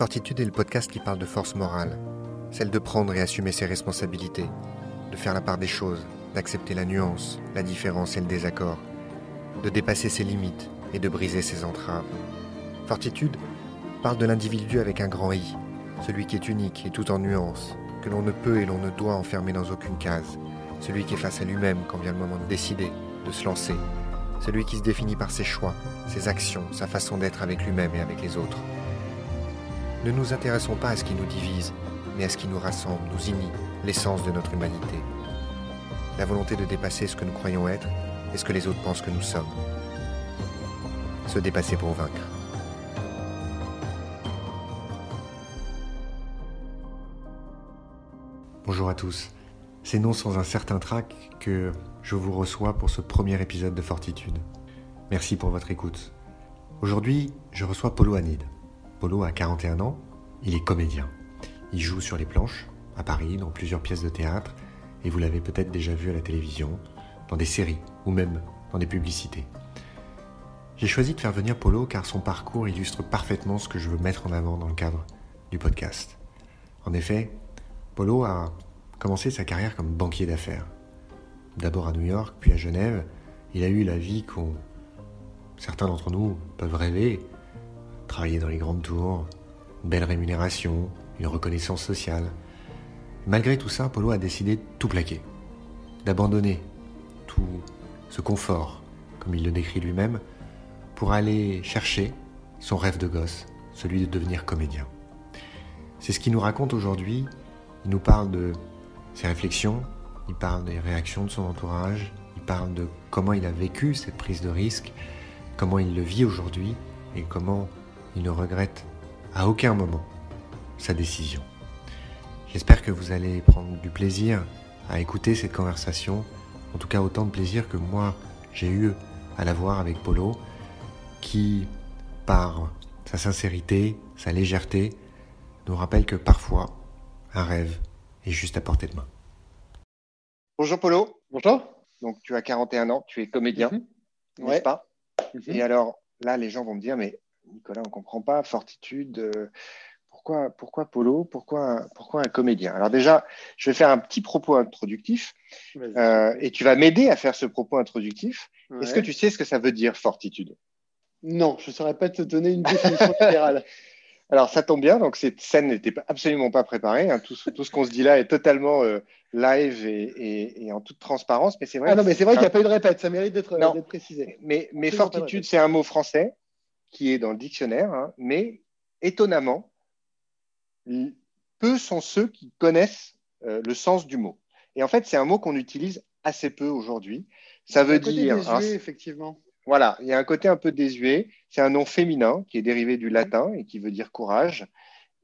Fortitude est le podcast qui parle de force morale, celle de prendre et assumer ses responsabilités, de faire la part des choses, d'accepter la nuance, la différence et le désaccord, de dépasser ses limites et de briser ses entraves. Fortitude parle de l'individu avec un grand I, celui qui est unique et tout en nuances, que l'on ne peut et l'on ne doit enfermer dans aucune case, celui qui est face à lui-même quand vient le moment de décider, de se lancer, celui qui se définit par ses choix, ses actions, sa façon d'être avec lui-même et avec les autres. Ne nous intéressons pas à ce qui nous divise, mais à ce qui nous rassemble, nous unit, l'essence de notre humanité. La volonté de dépasser ce que nous croyons être et ce que les autres pensent que nous sommes. Se dépasser pour vaincre. Bonjour à tous. C'est non sans un certain trac que je vous reçois pour ce premier épisode de Fortitude. Merci pour votre écoute. Aujourd'hui, je reçois Polo Hanid. Polo a 41 ans, il est comédien. Il joue sur les planches, à Paris, dans plusieurs pièces de théâtre, et vous l'avez peut-être déjà vu à la télévision, dans des séries, ou même dans des publicités. J'ai choisi de faire venir Polo car son parcours illustre parfaitement ce que je veux mettre en avant dans le cadre du podcast. En effet, Polo a commencé sa carrière comme banquier d'affaires. D'abord à New York, puis à Genève, il a eu la vie qu'on certains d'entre nous peuvent rêver, travailler dans les grandes tours, belle rémunération, une reconnaissance sociale. Malgré tout ça, Polo a décidé de tout plaquer, d'abandonner tout ce confort, comme il le décrit lui-même, pour aller chercher son rêve de gosse, celui de devenir comédien. C'est ce qu'il nous raconte aujourd'hui. Il nous parle de ses réflexions, il parle des réactions de son entourage, il parle de comment il a vécu cette prise de risque, comment il le vit aujourd'hui et comment il ne regrette à aucun moment sa décision. J'espère que vous allez prendre du plaisir à écouter cette conversation, en tout cas autant de plaisir que moi j'ai eu à la voir avec Polo, qui, par sa sincérité, sa légèreté, nous rappelle que parfois, un rêve est juste à portée de main. Bonjour Polo. Bonjour. Donc tu as 41 ans, tu es comédien, Mhm. n'est-ce Ouais. pas? Mhm. Et alors là, les gens vont me dire, mais Nicolas, on ne comprend pas, Fortitude, euh, pourquoi, pourquoi Polo pourquoi un, pourquoi un comédien? Alors déjà, je vais faire un petit propos introductif euh, et tu vas m'aider à faire ce propos introductif. Est-ce que tu sais ce que ça veut dire, Fortitude? Non, je ne saurais pas te donner une définition générale. Alors ça tombe bien, donc cette scène n'était absolument pas préparée. hein. Tout, ce- tout ce qu'on se dit là est totalement euh, live et, et- et en toute transparence, mais c'est vrai. Ah non, mais c'est vrai qu'il n'y a pas eu de répète, ça mérite d'être précisé. Mais, fortitude, c'est un mot français qui est dans le dictionnaire, hein, mais étonnamment, peu sont ceux qui connaissent euh, le sens du mot. Et en fait, c'est un mot qu'on utilise assez peu aujourd'hui. Ça veut dire, hein, yeux, effectivement. voilà, il y a un côté un peu désuet. C'est un nom féminin qui est dérivé du latin et qui veut dire courage,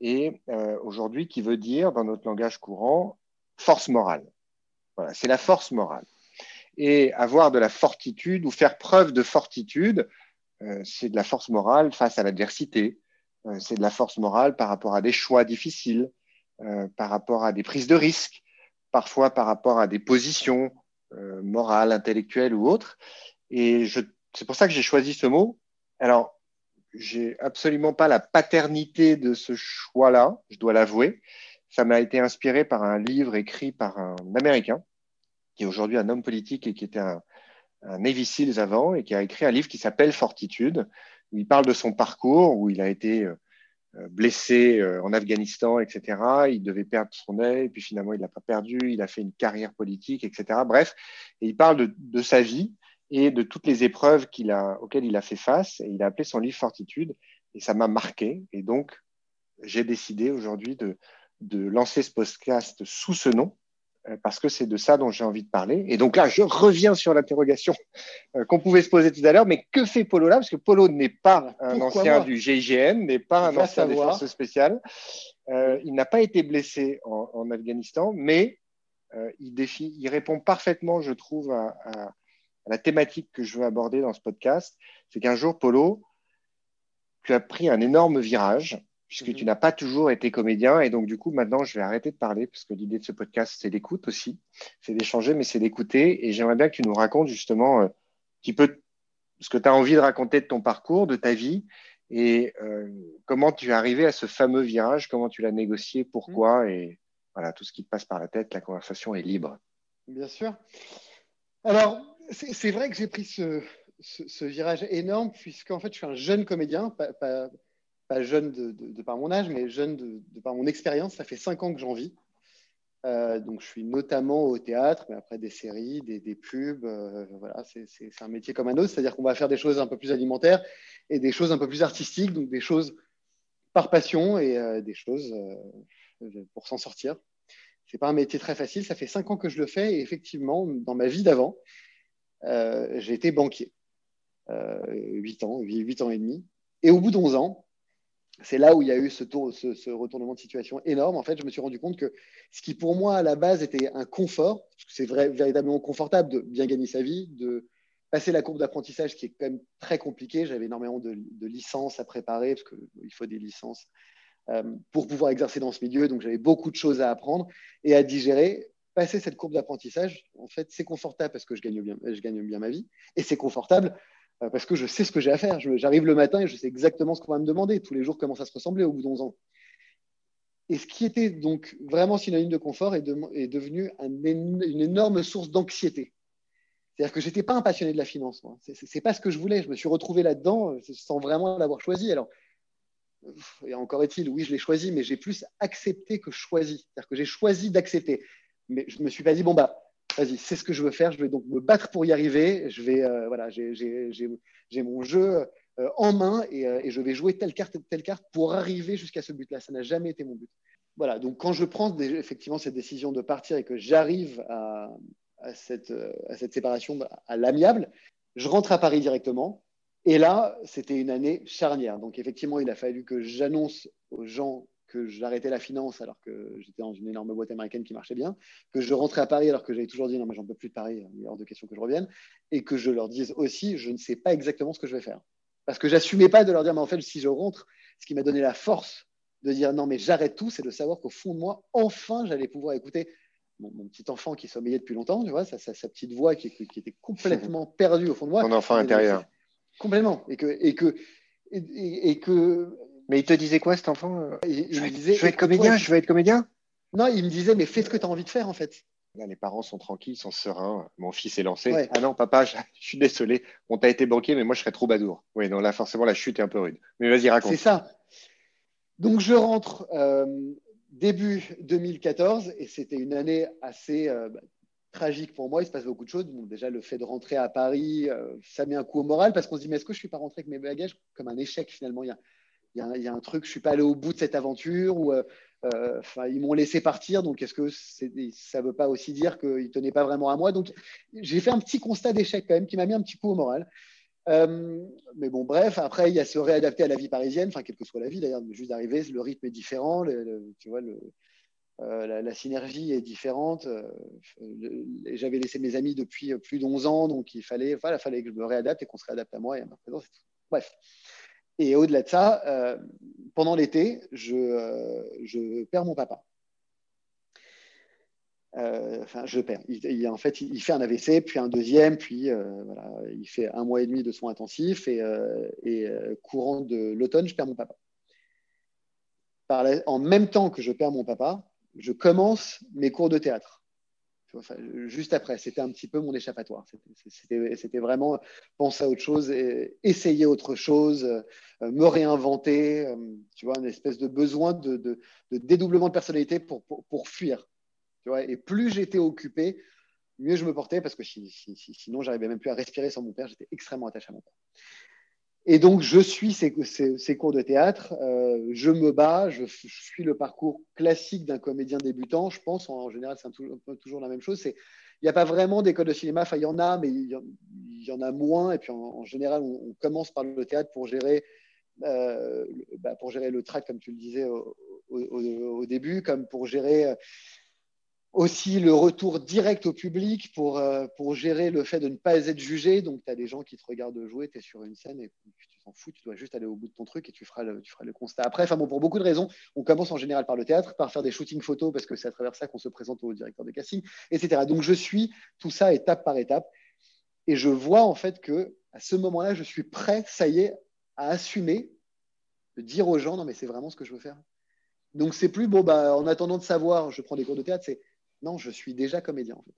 et euh, aujourd'hui qui veut dire, dans notre langage courant, force morale. Voilà, c'est la force morale. Et avoir de la fortitude ou faire preuve de fortitude, c'est de la force morale face à l'adversité. Euh, c'est de la force morale par rapport à des choix difficiles, euh, par rapport à des prises de risques, parfois par rapport à des positions euh, morales, intellectuelles ou autres. Et c'est pour ça que j'ai choisi ce mot. Alors, j'ai absolument pas la paternité de ce choix-là, je dois l'avouer. Ça m'a été inspiré par un livre écrit par un Américain, qui est aujourd'hui un homme politique et qui était un, un Navy Seals avant, et qui a écrit un livre qui s'appelle Fortitude, où il parle de son parcours, où il a été euh, blessé euh, en Afghanistan, etc. Il devait perdre son œil, puis finalement il l'a pas perdu, il a fait une carrière politique, etc. Bref, et il parle de, sa vie et de toutes les épreuves auxquelles il a fait face, et il a appelé son livre Fortitude, et ça m'a marqué, et donc j'ai décidé aujourd'hui de, lancer ce podcast sous ce nom, euh, parce que c'est de ça dont j'ai envie de parler. Et donc là, je reviens sur l'interrogation euh, qu'on pouvait se poser tout à l'heure, mais que fait Polo là? Parce que Polo n'est pas un Pourquoi ancien du GIGN, n'est pas un ancien des forces spéciales. Euh, il n'a pas été blessé en, en Afghanistan, mais euh, il, défie, il répond parfaitement, je trouve, à, à, à la thématique que je veux aborder dans ce podcast. C'est qu'un jour, Polo, tu as pris un énorme virage, puisque Mhm. tu n'as pas toujours été comédien. Et donc, du coup, maintenant, je vais arrêter de parler, parce que l'idée de ce podcast, c'est l'écoute aussi. C'est d'échanger, mais c'est d'écouter. Et j'aimerais bien que tu nous racontes justement euh, un petit peu ce que tu as envie de raconter de ton parcours, de ta vie, Et comment tu es arrivé à ce fameux virage Comment tu l'as négocié Pourquoi mmh. Et voilà, tout ce qui te passe par la tête, la conversation est libre. Bien sûr. Alors, c'est vrai que j'ai pris ce, ce, virage énorme, puisqu'en fait, je suis un jeune comédien, pas, pas, jeune de, par mon âge, mais jeune de, par mon expérience. Ça fait cinq ans que j'en vis. Euh, donc, je suis notamment au théâtre, mais après des séries, des, pubs. Euh, voilà, c'est un métier comme un autre, c'est-à-dire qu'on va faire des choses un peu plus alimentaires et des choses un peu plus artistiques, donc des choses par passion et euh, des choses pour s'en sortir. C'est pas un métier très facile. Ça fait cinq ans que je le fais et effectivement, dans ma vie d'avant, j'ai été banquier. 8 euh, ans, 8 ans et demi. Et au bout de 11 ans, c'est là où il y a eu ce, ce, retournement de situation énorme. En fait, je me suis rendu compte que ce qui pour moi à la base était un confort, parce que c'est véritablement confortable de bien gagner sa vie, de passer la courbe d'apprentissage qui est quand même très compliqué. J'avais énormément de, licences à préparer, parce qu'il faut des licences euh, pour pouvoir exercer dans ce milieu. Donc j'avais beaucoup de choses à apprendre et à digérer. Passer cette courbe d'apprentissage, en fait, c'est confortable parce que je gagne bien, je gagne bien ma vie, et c'est confortable parce que je sais ce que j'ai à faire. J'arrive le matin et je sais exactement ce qu'on va me demander. Tous les jours comment ça se ressemblait au bout d'11 ans. Et ce qui était donc vraiment synonyme de confort est, devenu une énorme source d'anxiété. C'est-à-dire que je n'étais pas un passionné de la finance. Ce n'est pas ce que je voulais. Je me suis retrouvé là-dedans euh, sans vraiment l'avoir choisi. Alors, et encore est-il, oui, je l'ai choisi, mais j'ai plus accepté que choisi. C'est-à-dire que j'ai choisi d'accepter. Mais je ne me suis pas dit, bon, bah, vas-y, c'est ce que je veux faire, je vais donc me battre pour y arriver, je vais, euh, voilà, j'ai mon jeu euh, en main euh, et, je vais jouer telle carte, telle carte pour arriver jusqu'à ce but-là. Ça n'a jamais été mon but. Voilà, donc quand je prends effectivement cette décision de partir et que j'arrive à, cette, à cette séparation à l'amiable, je rentre à Paris directement. Et là, c'était une année charnière. Donc effectivement, il a fallu que j'annonce aux gens que j'arrêtais la finance alors que j'étais dans une énorme boîte américaine qui marchait bien, que je rentrais à Paris alors que j'avais toujours dit non, mais j'en peux plus de Paris, il est hors de question que je revienne, et que je leur dise aussi, je ne sais pas exactement ce que je vais faire. Parce que j'assumais pas de leur dire, mais en fait, si je rentre, ce qui m'a donné la force de dire non, mais j'arrête tout, c'est de savoir qu'au fond de moi, enfin, j'allais pouvoir écouter mon, petit enfant qui sommeillait depuis longtemps, tu vois, sa, sa, petite voix qui, était complètement perdue au fond de moi. Mon enfant intérieur. Complètement. Et que, et que, et que mais il te disait quoi cet enfant euh il, disait, Je vais être comédien, je vais être comédien Non, il me disait, mais fais ce que tu as envie de faire en fait. Là, les parents sont tranquilles, sont sereins. Mon fils est lancé. Ah non, papa, je, suis désolé. On t'a été banquier, mais moi, je serais trop badour. Oui, non, là, forcément, la chute est un peu rude. Mais vas-y, raconte. C'est ça. Donc, je rentre euh, début 2014 et c'était une année assez euh, bah, tragique pour moi. Il se passe beaucoup de choses. déjà, le fait de rentrer à Paris, ça met un coup au moral parce qu'on se dit, mais est-ce que je ne suis pas rentré avec mes bagages comme un échec finalement? Il y a, il y, a un truc, je suis pas allé au bout de cette aventure ou euh, euh, ils m'ont laissé partir. Donc, est-ce que ça veut pas aussi dire qu'ils tenaient pas vraiment à moi? Donc, j'ai fait un petit constat d'échec quand même qui m'a mis un petit coup au moral. Euh, mais bon, bref, après, il y a se réadapter à la vie parisienne, enfin, quelle que soit la vie d'ailleurs, juste d'arriver, le rythme est différent, tu vois, le, la, synergie est différente. J'avais laissé mes amis depuis plus d'11 ans, donc il fallait, voilà, fallait que je me réadapte et qu'on se réadapte à moi et à ma présence. Bref. Et au-delà de ça, euh, pendant l'été, je, euh, je, perds mon papa. Euh, enfin, je perds. Il, en fait, il fait un AVC, puis un deuxième, puis voilà, il fait un mois et demi de soins intensifs et, courant de l'automne, je perds mon papa. En même temps que je perds mon papa, je commence mes cours de théâtre juste après. C'était un petit peu mon échappatoire. C'était vraiment penser à autre chose, essayer autre chose, euh, me réinventer, euh, tu vois, une espèce de besoin de, dédoublement de personnalité pour, pour, fuir. Tu vois, et plus j'étais occupé, mieux je me portais parce que sinon, j'arrivais même plus à respirer sans mon père. J'étais extrêmement attaché à mon père. Et donc, je suis ces, cours de théâtre, euh, je me bats, je, suis le parcours classique d'un comédien débutant. Je pense, en, général, c'est toujours, la même chose. Il n'y a pas vraiment d'école de cinéma, enfin, il y en a, mais il y, en a moins. Et puis, en, général, on, commence par le théâtre pour gérer, euh, bah, pour gérer le track, comme tu le disais au, au début, comme pour gérer aussi le retour direct au public pour, euh, pour gérer le fait de ne pas être jugé. Donc, tu as des gens qui te regardent jouer, tu es sur une scène et tu t'en fous, tu dois juste aller au bout de ton truc et tu feras le, tu feras le constat après. Bon, pour beaucoup de raisons, on commence en général par le théâtre, par faire des shootings photos parce que c'est à travers ça qu'on se présente au directeur de casting, etc. Donc, je suis tout ça étape par étape et je vois en fait que à ce moment-là, je suis prêt, ça y est, à assumer de dire aux gens, non, mais c'est vraiment ce que je veux faire. Donc, c'est plus, bon, bah, en attendant de savoir, je prends des cours de théâtre, c'est, non, je suis déjà comédien, en fait.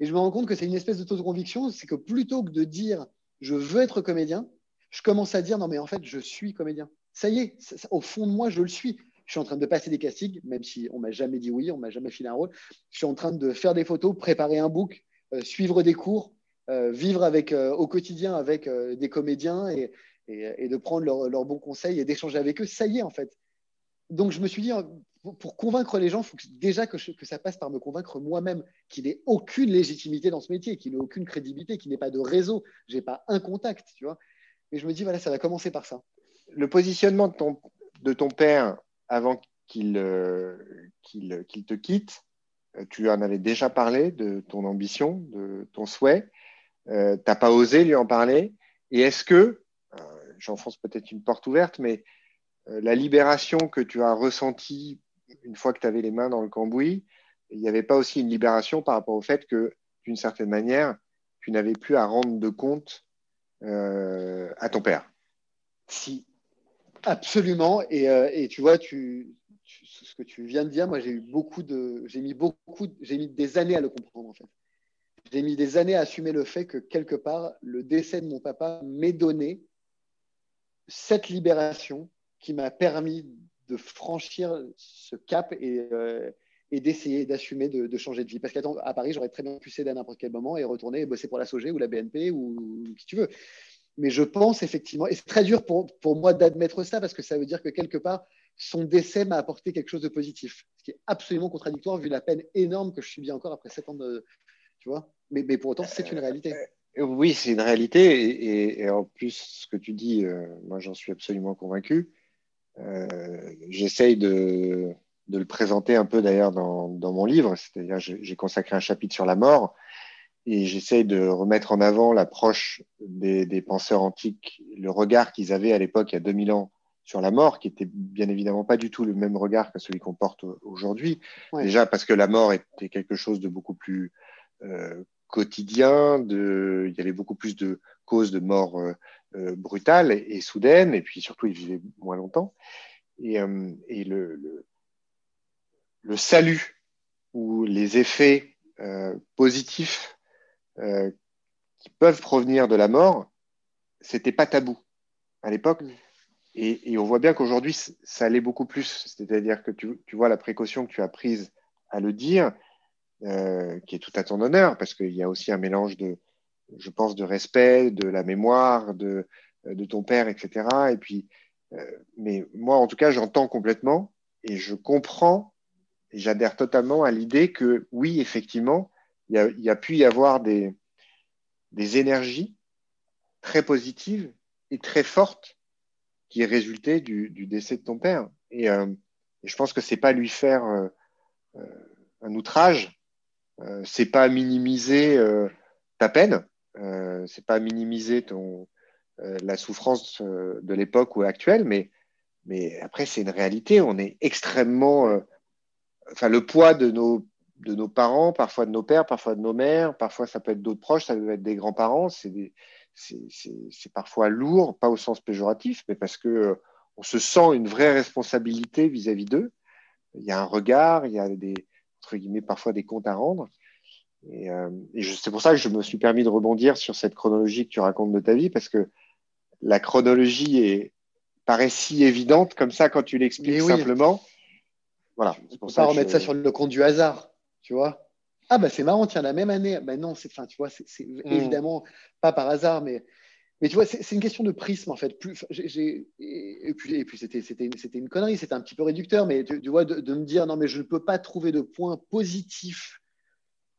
Et je me rends compte que c'est une espèce de taux de conviction, c'est que plutôt que de dire, je veux être comédien, je commence à dire, non, mais en fait, je suis comédien. Ça y est, au fond de moi, je le suis. Je suis en train de passer des castings, même si on m'a jamais dit oui, on m'a jamais filé un rôle. Je suis en train de faire des photos, préparer un book, euh, suivre des cours, euh, vivre avec, euh, au quotidien avec des comédiens et, de prendre leurs bons conseils et d'échanger avec eux. Ça y est, en fait. Donc, je me suis dit, pour convaincre les gens, il faut déjà que, ça passe par me convaincre moi-même qu'il n'ait aucune légitimité dans ce métier, qu'il n'ait aucune crédibilité, qu'il n'ait pas de réseau, je n'ai pas un contact, tu vois. Et je me dis, voilà, ça va commencer par ça. Le positionnement de ton, père avant qu'il euh, te quitte, euh, tu en avais déjà parlé de ton ambition, de ton souhait. Euh, tu n'as pas osé lui en parler. Et est-ce que, j'enfonce peut-être une porte ouverte, mais la libération que tu as ressentie une fois que tu avais les mains dans le cambouis, il n'y avait pas aussi une libération par rapport au fait que, d'une certaine manière, tu n'avais plus à rendre de compte euh, à ton père Si, absolument. Et, euh, tu vois, ce que tu viens de dire, moi j'ai eu beaucoup de, j'ai mis beaucoup, j'ai mis des années à le comprendre en fait. J'ai mis des années à assumer le fait que quelque part, le décès de mon papa m'ait donné cette libération qui m'a permis de franchir ce cap et, euh, d'essayer d'assumer de, changer de vie. Parce qu'à Paris, j'aurais très bien pu céder à n'importe quel moment et retourner et bosser pour la SOG ou la BNP ou, qui tu veux. Mais je pense effectivement, et c'est très dur pour, pour moi d'admettre ça parce que ça veut dire que quelque part, son décès m'a apporté quelque chose de positif, ce qui est absolument contradictoire vu la peine énorme que je subis encore après sept ans de. Tu vois mais, mais pour autant, c'est une réalité. Euh, oui, c'est une réalité. Et, en plus, ce que tu dis, euh, moi, j'en suis absolument convaincu. Euh, j'essaye de, de, le présenter un peu d'ailleurs dans, dans, mon livre, c'est-à-dire j'ai consacré un chapitre sur la mort et j'essaye de remettre en avant l'approche des, des, penseurs antiques, le regard qu'ils avaient à l'époque, il y a 2000 ans, sur la mort, qui était bien évidemment pas du tout le même regard que celui qu'on porte aujourd'hui. Déjà parce que la mort était quelque chose de beaucoup plus euh, quotidien, de, il y avait beaucoup plus de causes de mort euh, brutale et, soudaine, et puis surtout, il vivait moins longtemps. Et, euh, et le, le, salut ou les effets euh, positifs qui peuvent provenir de la mort, c'était pas tabou à l'époque. Mm. Et, et, on voit bien qu'aujourd'hui, ça allait beaucoup plus. C'est-à-dire que tu, tu, vois la précaution que tu as prise à le dire, euh, qui est tout à ton honneur, parce qu'il y a aussi un mélange de, je pense, de respect, de la mémoire de, ton père, etc. Et puis, euh, mais moi, en tout cas, j'entends complètement et je comprends et j'adhère totalement à l'idée que oui, effectivement, il y a, pu y avoir des, énergies très positives et très fortes qui résultaient du, du décès de ton père. Et, euh, et je pense que c'est pas lui faire euh, un outrage, c'est pas minimiser ta peine, euh, c'est pas minimiser euh, la souffrance euh, de l'époque ou actuelle, mais, après, c'est une réalité. On est extrêmement. enfin, le poids de nos, de nos parents, parfois de nos pères, parfois de nos mères, parfois ça peut être d'autres proches, ça peut être des grands-parents. C'est c'est parfois lourd, pas au sens péjoratif, mais parce que on se sent une vraie responsabilité vis-à-vis d'eux. Il y a un regard, il y a des, entre guillemets, parfois des comptes à rendre. Et, euh, c'est pour ça que je me suis permis de rebondir sur cette chronologie que tu racontes de ta vie, parce que la chronologie est, paraît si évidente comme ça quand tu l'expliques simplement. Voilà. C'est pour ça. Pas remettre ça sur le compte du hasard, tu vois. Ah bah c'est marrant, tiens, la même année. Ben non, c'est, enfin, tu vois, c'est mm. évidemment pas par hasard, mais, mais tu vois, c'est une question de prisme en fait. Plus, et, puis, et puis c'était, une connerie, c'était un petit peu réducteur, mais tu, vois, de, de, me dire non, mais je ne peux pas trouver de point positif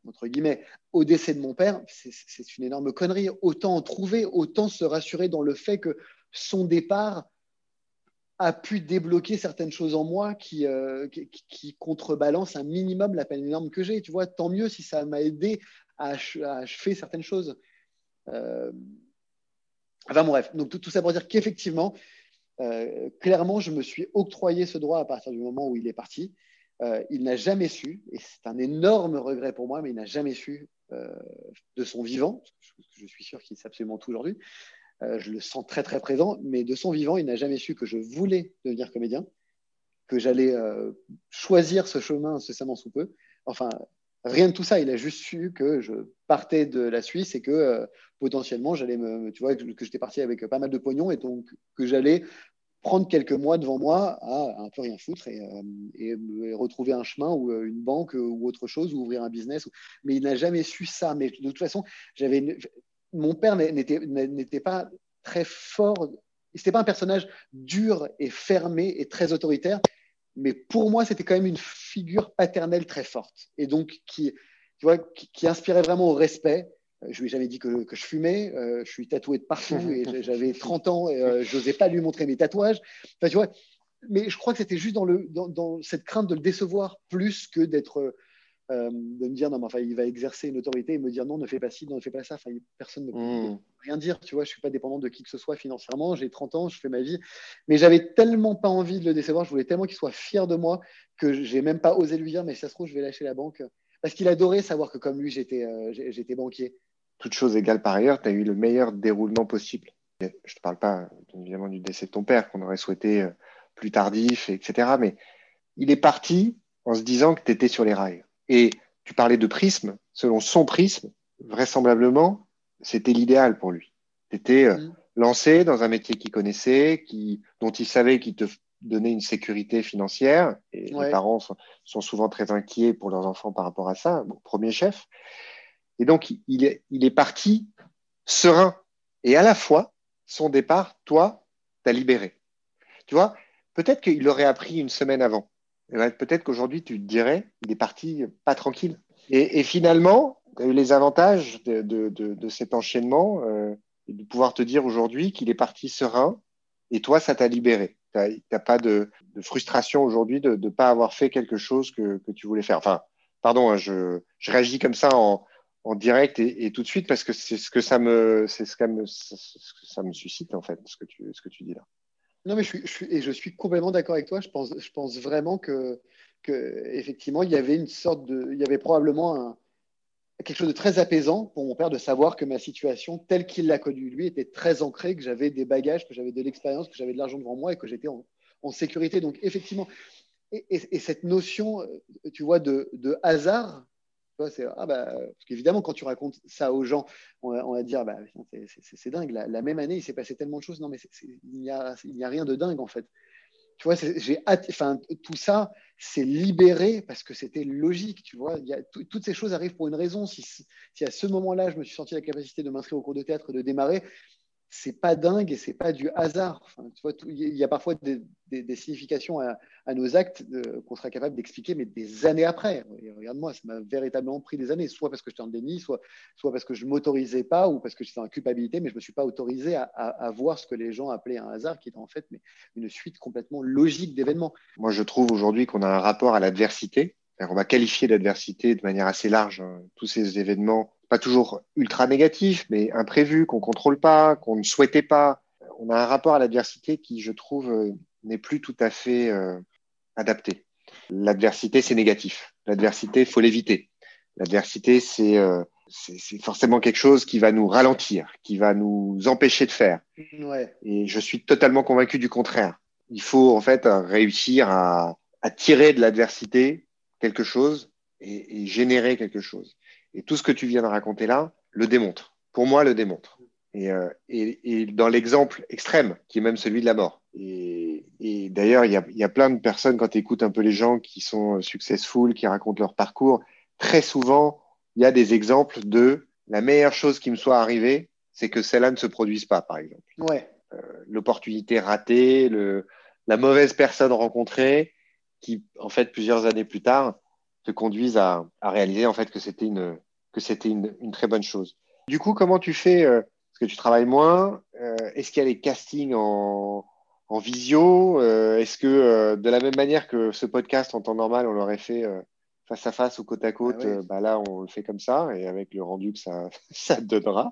entre guillemets, au décès de mon père, c'est une énorme connerie. Autant en trouver, autant se rassurer dans le fait que son départ a pu débloquer certaines choses en moi qui, euh, contrebalancent un minimum la peine énorme que j'ai. Tu vois, tant mieux si ça m'a aidé à, achever certaines choses. Euh... Enfin, bref, donc tout, ça pour dire qu'effectivement, euh, clairement, je me suis octroyé ce droit à partir du moment où il est parti. Euh, il n'a jamais su, et c'est un énorme regret pour moi, mais il n'a jamais su euh, de son vivant, je, suis sûr qu'il sait absolument tout aujourd'hui, je le sens très très présent, mais de son vivant, il n'a jamais su que je voulais devenir comédien, que j'allais choisir ce chemin incessamment sous peu. Enfin, rien de tout ça. Il a juste su que je partais de la Suisse et que potentiellement j'allais me, tu vois, que j'étais parti avec pas mal de pognon et donc que j'allais prendre quelques mois devant moi à un peu rien foutre et, euh, retrouver un chemin ou euh, une banque euh, ou autre chose ou ouvrir un business. Mais il n'a jamais su ça. Mais de toute façon, j'avais mon père n'était pas très fort. C'était pas un personnage dur et fermé et très autoritaire. Mais pour moi, c'était quand même une figure paternelle très forte et donc qui, tu vois, qui inspirait vraiment au respect je lui ai jamais dit que, que je fumais. Euh, je suis tatoué de partout et j'avais 30 ans et euh, je n'osais pas lui montrer mes tatouages. Enfin, tu vois, mais je crois que c'était juste dans, le, dans, dans, cette crainte de le décevoir plus que d'être, de me dire non, mais enfin, il va exercer une autorité et me dire non, ne fais pas ci, non, ne fais pas ça. Enfin, personne ne peut mmh. rien dire. Tu vois, je suis pas dépendant de qui que ce soit financièrement. J'ai 30 ans, je fais ma vie, mais j'avais tellement pas envie de le décevoir. Je voulais tellement qu'il soit fier de moi que j'ai même pas osé lui dire mais si ça se trouve, je vais lâcher la banque parce qu'il adorait savoir que comme lui, j'étais, j'étais banquier toutes choses égales par ailleurs, tu as eu le meilleur déroulement possible. Je ne te parle pas évidemment du décès de ton père qu'on aurait souhaité euh, plus tardif, etc. Mais il est parti en se disant que tu étais sur les rails. Et tu parlais de prisme. Selon son prisme, vraisemblablement, c'était l'idéal pour lui. Tu étais euh, mm. lancé dans un métier qu'il connaissait, qui, dont il savait qu'il te donnait une sécurité financière. Et les parents sont, souvent très inquiets pour leurs enfants par rapport à ça, premier chef. Et donc, il est, parti serein. Et à la fois, son départ, toi, t'as libéré. Tu vois, peut-être qu'il aurait appris une semaine avant. Peut-être qu'aujourd'hui, tu te dirais, il est parti pas tranquille. Et, finalement, les avantages de, de, de, cet enchaînement euh, de pouvoir te dire aujourd'hui qu'il est parti serein et toi, ça t'a libéré. Tu n'as pas de, frustration aujourd'hui de ne pas avoir fait quelque chose que, que, tu voulais faire. Enfin, pardon, hein, je, je réagis comme ça en, en direct et, tout de suite parce que c'est ce que ça me c'est ce, que ça me suscite en fait ce que tu ce que tu dis là. Non mais je suis, et je suis complètement d'accord avec toi. Je pense je pense vraiment que que effectivement il y avait une sorte de il y avait probablement quelque chose de très apaisant pour mon père de savoir que ma situation telle qu'il l'a connue lui était très ancrée, que j'avais des bagages, que j'avais de l'expérience, que j'avais de l'argent devant moi et que j'étais en, en, sécurité. Donc effectivement et, et, cette notion tu vois de, de hasard ah bah, parce qu'évidemment, quand tu racontes ça aux gens, on va, dire bah, c'est dingue. La, même année, il s'est passé tellement de choses. Non, mais il n'y a, rien de dingue en fait. Tu vois, j'ai enfin, tout ça, c'est libéré parce que c'était logique. Tu vois, y toutes ces choses arrivent pour une raison. Si à ce moment-là, je me suis senti la capacité de m'inscrire au cours de théâtre, de démarrer, c'est pas dingue et c'est pas du hasard. il y a parfois des, significations à, nos actes qu'on sera capable d'expliquer, mais des années après. Regarde-moi, ça m'a véritablement pris des années, soit parce que j'étais en déni, soit, soit parce que je m'autorisais pas, ou parce que j'étais en culpabilité, mais je me suis pas autorisé à, voir ce que les gens appelaient un hasard, qui était en fait une suite complètement logique d'événements. Moi, je trouve aujourd'hui qu'on a un rapport à l'adversité. On va qualifier l'adversité de manière assez large, hein. tous ces événements pas toujours ultra négatif, mais imprévu, qu'on contrôle pas, qu'on ne souhaitait pas. On a un rapport à l'adversité qui, je trouve, euh, n'est plus tout à fait euh, adapté. L'adversité, c'est négatif. L'adversité, faut l'éviter. L'adversité, euh, c'est c'est forcément quelque chose qui va nous ralentir, qui va nous empêcher de faire. Ouais. Et je suis totalement convaincu du contraire. Il faut en fait réussir à, à tirer de l'adversité quelque chose et, et générer quelque chose. Et tout ce que tu viens de raconter là le démontre. Pour moi, le démontre. Et, euh, dans l'exemple extrême, qui est même celui de la mort. Et, d'ailleurs, il y a, plein de personnes, quand tu écoutes un peu les gens qui sont successful, qui racontent leur parcours, très souvent, il y a des exemples de la meilleure chose qui me soit arrivée, c'est que celle-là ne se produise pas, par exemple. Ouais. Euh, l'opportunité ratée, le, la mauvaise personne rencontrée, qui, en fait, plusieurs années plus tard, te conduisent à, à réaliser en fait que c'était une, que c'était une, très bonne chose. Du coup, comment tu fais euh, Parce que tu travailles moins. Euh, est-ce qu'il y a les castings en, visio euh, Est-ce que de la même manière que ce podcast en temps normal, on l'aurait fait face à face ou côte à côte, ah bah là, on le fait comme ça et avec le rendu que ça, ça donnera.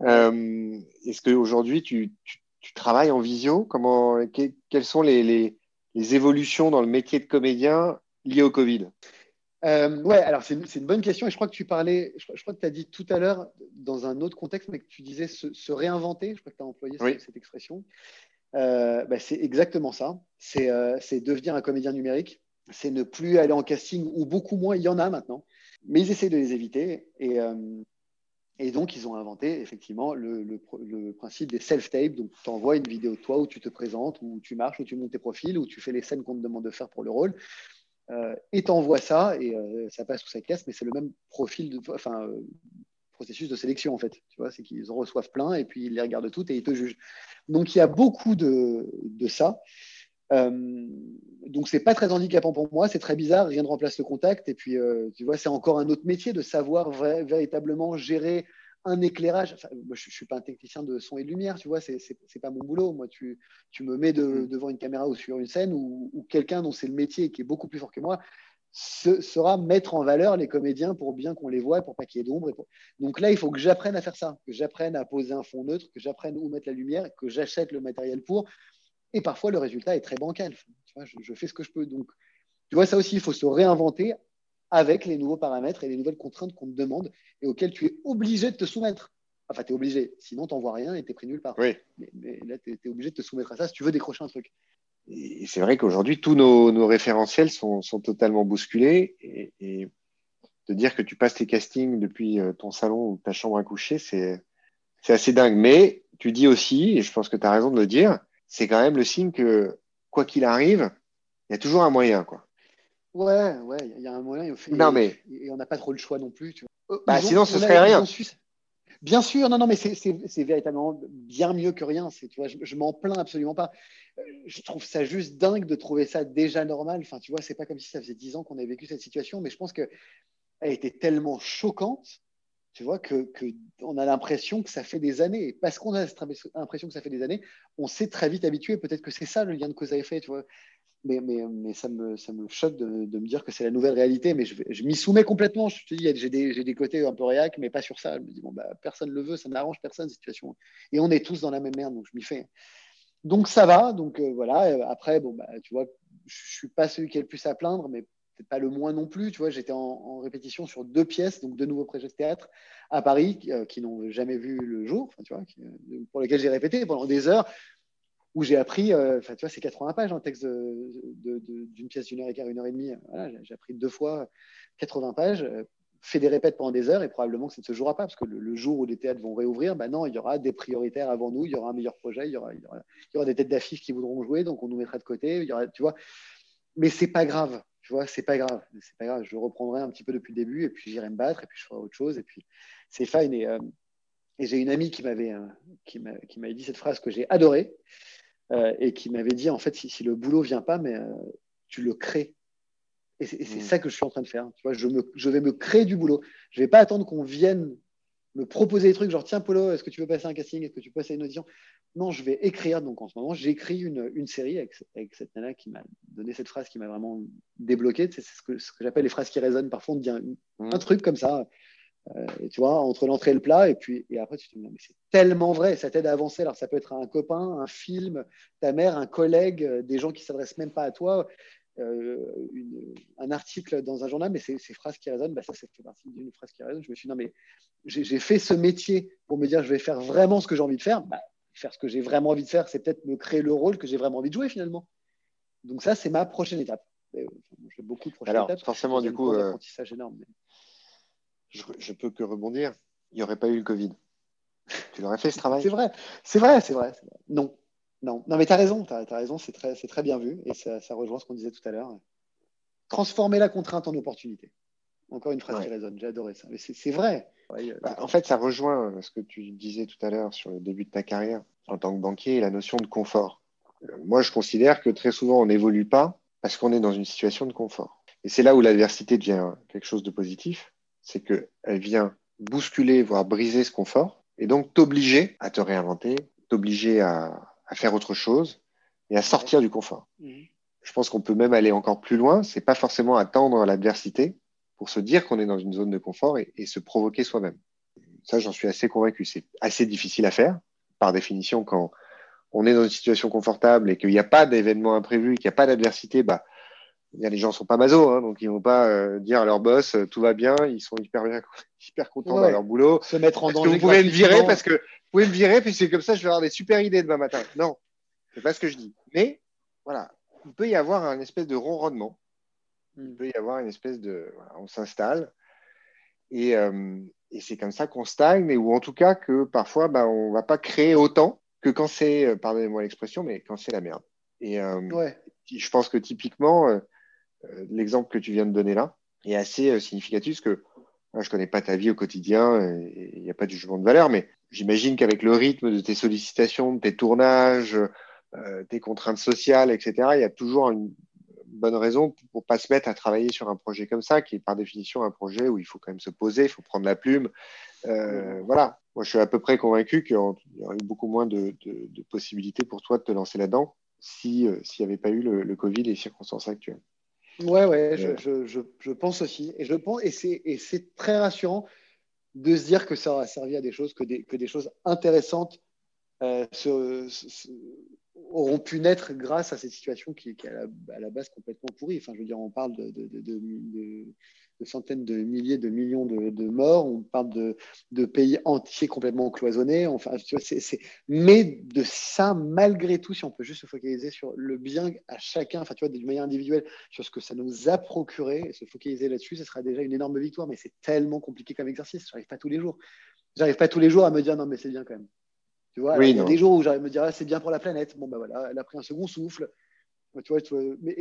Est-ce qu'aujourd'hui, tu, tu, travailles en visio? Comment, Quelles sont les, les, les évolutions dans le métier de comédien liées au Covid? Euh, ouais, alors c'est une, bonne question et je crois que tu parlais, je, crois que tu as dit tout à l'heure dans un autre contexte, mais que tu disais se, réinventer, je crois que tu as employé cette, expression. Euh, bah, c'est exactement ça, euh, c'est devenir un comédien numérique, c'est ne plus aller en casting ou beaucoup moins, il y en a maintenant, mais ils essaient de les éviter et, et donc ils ont inventé effectivement le, le, principe des self-tapes, donc tu envoies une vidéo de toi où tu te présentes, où tu marches, où tu montes tes profils, où tu fais les scènes qu'on te demande de faire pour le rôle. euh, et t'envoies ça et euh, ça passe sous sa caisse, mais c'est le même profil, de, enfin, euh, processus de sélection en fait. Tu vois, c'est qu'ils en reçoivent plein et puis ils les regardent toutes et ils te jugent. Donc il y a beaucoup de, de ça. Euh, donc c'est pas très handicapant pour moi, c'est très bizarre, rien ne remplace le contact. Et puis tu vois, c'est encore un autre métier de savoir véritablement gérer un éclairage. moi, je ne suis pas un technicien de son et de lumière, tu vois, c'est n'est pas mon boulot. Moi, tu, tu me mets mm. devant une caméra ou sur une scène où, quelqu'un dont c'est le métier qui est beaucoup plus fort que moi ce, sera mettre en valeur les comédiens pour bien qu'on les voit, pour pas qu'il y ait d'ombre. Donc là, il faut que j'apprenne à faire ça, que j'apprenne à poser un fond neutre, que j'apprenne où mettre la lumière, que j'achète le matériel pour. Et parfois, le résultat est très bancal. Tu vois, je, je fais ce que je peux. Donc, tu vois, ça aussi, il faut se réinventer avec les nouveaux paramètres et les nouvelles contraintes qu'on te demande et auxquelles tu es obligé de te soumettre. Enfin, tu es obligé, sinon tu n'en vois rien et tu es pris nulle part. Oui. Mais, là, tu es, obligé de te soumettre à ça si tu veux décrocher un truc. Et c'est vrai qu'aujourd'hui, tous nos, référentiels sont, totalement bousculés et, de dire que tu passes tes castings depuis euh, ton salon ou ta chambre à coucher, c'est assez dingue. Mais tu dis aussi, et je pense que tu as raison de le dire, c'est quand même le signe que quoi qu'il arrive, il y a toujours un moyen. Quoi. Ouais, ouais, il y a un moyen. Et, non, mais... et on n'a pas trop le choix non plus. Tu vois. Bah, sinon, ce serait rien. Bien sûr, non, non, mais c'est véritablement bien mieux que rien. Tu vois, je, je m'en plains absolument pas. Euh, je trouve ça juste dingue de trouver ça déjà normal. Enfin, tu vois, c'est pas comme si ça faisait dix ans qu'on avait vécu cette situation, mais je pense qu'elle était tellement choquante, tu vois, que, que on a l'impression que ça fait des années. Et parce qu'on a l'impression que ça fait des années, on s'est très vite habitué. Peut-être que c'est ça le lien de cause à effet, tu vois mais, mais, ça, me, ça me choque de, me dire que c'est la nouvelle réalité, mais je, m'y soumets complètement. Je te dis, j'ai des, des, côtés un peu réac, mais pas sur ça. Je me dis, bon, bah, personne ne le veut, ça n'arrange personne, cette situation. Et on est tous dans la même merde, donc je m'y fais. Donc ça va, donc euh, voilà. Après, bon, bah, tu vois, je suis pas celui qui est le plus à plaindre, mais peut-être pas le moins non plus. Tu vois, j'étais en, répétition sur deux pièces, donc deux nouveaux projets de théâtre à Paris qui, euh, n'ont jamais vu le jour, tu vois, euh, pour lesquels j'ai répété pendant des heures où j'ai appris, euh, enfin, tu vois, c'est 80 pages, un texte d'une pièce d'une heure et quart, une heure et demie. Voilà, j'ai appris deux fois 80 pages, euh, fait des répètes pendant des heures et probablement que ça ne se jouera pas parce que le, jour où les théâtres vont réouvrir, ben non, il y aura des prioritaires avant nous, il y aura un meilleur projet, il y aura, il y aura, des têtes d'affiches qui voudront jouer, donc on nous mettra de côté. Tu vois, mais c'est pas grave, tu vois, c'est pas grave, c'est pas grave. Je reprendrai un petit peu depuis le début et puis j'irai me battre et puis je ferai autre chose et puis c'est fine. Et, euh, j'ai une amie qui m'avait qui m'avait dit cette phrase que j'ai adorée. Euh, et qui m'avait dit en fait si, si, le boulot vient pas, mais euh, tu le crées. Et c'est mm. ça que je suis en train de faire. Tu vois, je, me, je vais me créer du boulot. Je vais pas attendre qu'on vienne me proposer des trucs genre tiens Polo, est-ce que tu veux passer un casting, est-ce que tu peux passer une audition? Non, je vais écrire. Donc en ce moment, j'écris une, une, série avec, avec, cette nana qui m'a donné cette phrase qui m'a vraiment débloqué. C'est ce que, ce que j'appelle les phrases qui résonnent. Parfois, on dit un, un truc comme ça. Euh, tu vois, entre l'entrée et le plat, et puis et après tu te dis, mais c'est tellement vrai, ça t'aide à avancer. Alors ça peut être un copain, un film, ta mère, un collègue, euh, des gens qui s'adressent même pas à toi, euh, un article dans un journal, mais ces, ces phrases qui résonnent, bah, ça, c'est fait partie d'une phrase qui résonne. Je me suis dit, non, mais j'ai fait ce métier pour me dire, je vais faire vraiment ce que j'ai envie de faire. Bah, faire ce que j'ai vraiment envie de faire, c'est peut-être me créer le rôle que j'ai vraiment envie de jouer finalement. Donc ça, c'est ma prochaine étape. J'ai beaucoup de prochaines Alors, étapes. Forcément, du coup, apprentissage énorme. Mais je, peux que rebondir. Il n'y aurait pas eu le Covid. Tu l'aurais fait ce travail? C'est vrai, c'est vrai, c'est vrai, Non, non, non, mais tu as raison, tu as, raison, c'est très, très bien vu et ça, rejoint ce qu'on disait tout à l'heure. Transformer la contrainte en opportunité. Encore une phrase qui résonne, j'ai adoré ça. Mais c'est vrai. Bah, en fait, ça rejoint ce que tu disais tout à l'heure sur le début de ta carrière en tant que banquier et la notion de confort. Moi, je considère que très souvent, on n'évolue pas parce qu'on est dans une situation de confort. Et c'est là où l'adversité devient quelque chose de positif c'est qu'elle vient bousculer, voire briser ce confort, et donc t'obliger à te réinventer, t'obliger à, faire autre chose et à sortir du confort. Mhm. Je pense qu'on peut même aller encore plus loin. C'est pas forcément attendre l'adversité pour se dire qu'on est dans une zone de confort et, se provoquer soi-même. Ça, j'en suis assez convaincu. C'est assez difficile à faire. Par définition, quand on est dans une situation confortable et qu'il n'y a pas d'événement imprévu, qu'il n'y a pas d'adversité, bah, les gens sont pas maso, hein, donc ils vont pas euh, dire à leur boss tout va bien, ils sont hyper bien, hyper contents dans leur boulot. Se mettre en danger. Que vous pouvez me virer parce que vous pouvez me virer, puis c'est comme ça, je vais avoir des super idées demain matin. Non, c'est pas ce que je dis. Mais voilà, il peut y avoir un espèce de ronronnement. Il hmm. peut y avoir une espèce de, voilà, on s'installe et, et c'est comme ça qu'on stagne, mais ou en tout cas que parfois, bah, on va pas créer autant que quand c'est, pardonnez-moi l'expression, mais quand c'est la merde. Et ouais. je pense que typiquement euh, l'exemple que tu viens de donner là est assez euh, significatif parce que je connais pas ta vie au quotidien et il n'y a pas de jugement de valeur, mais j'imagine qu'avec le rythme de tes sollicitations, de tes tournages, euh, tes contraintes sociales, etc., il y a toujours une bonne raison pour pas se mettre à travailler sur un projet comme ça, qui est par définition un projet où il faut quand même se poser, il faut prendre la plume. Voilà. Moi, je suis à peu près convaincu qu'il y aurait eu beaucoup moins de, possibilités pour toi de te lancer là-dedans s'il n'y avait pas eu le, le Covid et les circonstances actuelles. Ouais, ouais, je, je, je, je, pense aussi. Et je pense, et c'est, très rassurant de se dire que ça aura servi à des choses, que des, que des choses intéressantes euh, se, auront pu naître grâce à cette situation qui, est à la, à la, base complètement pourrie. Enfin, je veux dire, on parle de, de, de, de centaines de milliers de millions de, morts, on parle de, pays entiers complètement cloisonnés. Enfin, tu vois, Mais de ça, malgré tout, si on peut juste se focaliser sur le bien à chacun, enfin, tu vois, d'une manière individuelle, sur ce que ça nous a procuré, et se focaliser là-dessus, ce sera déjà une énorme victoire. Mais c'est tellement compliqué comme exercice, j'arrive pas tous les jours. J'arrive pas tous les jours à me dire non, mais c'est bien quand même. Tu vois, il y a des jours où j'arrive à me dire ah, c'est bien pour la planète. Bon, ben voilà, elle a pris un second souffle. Tu vois, mais,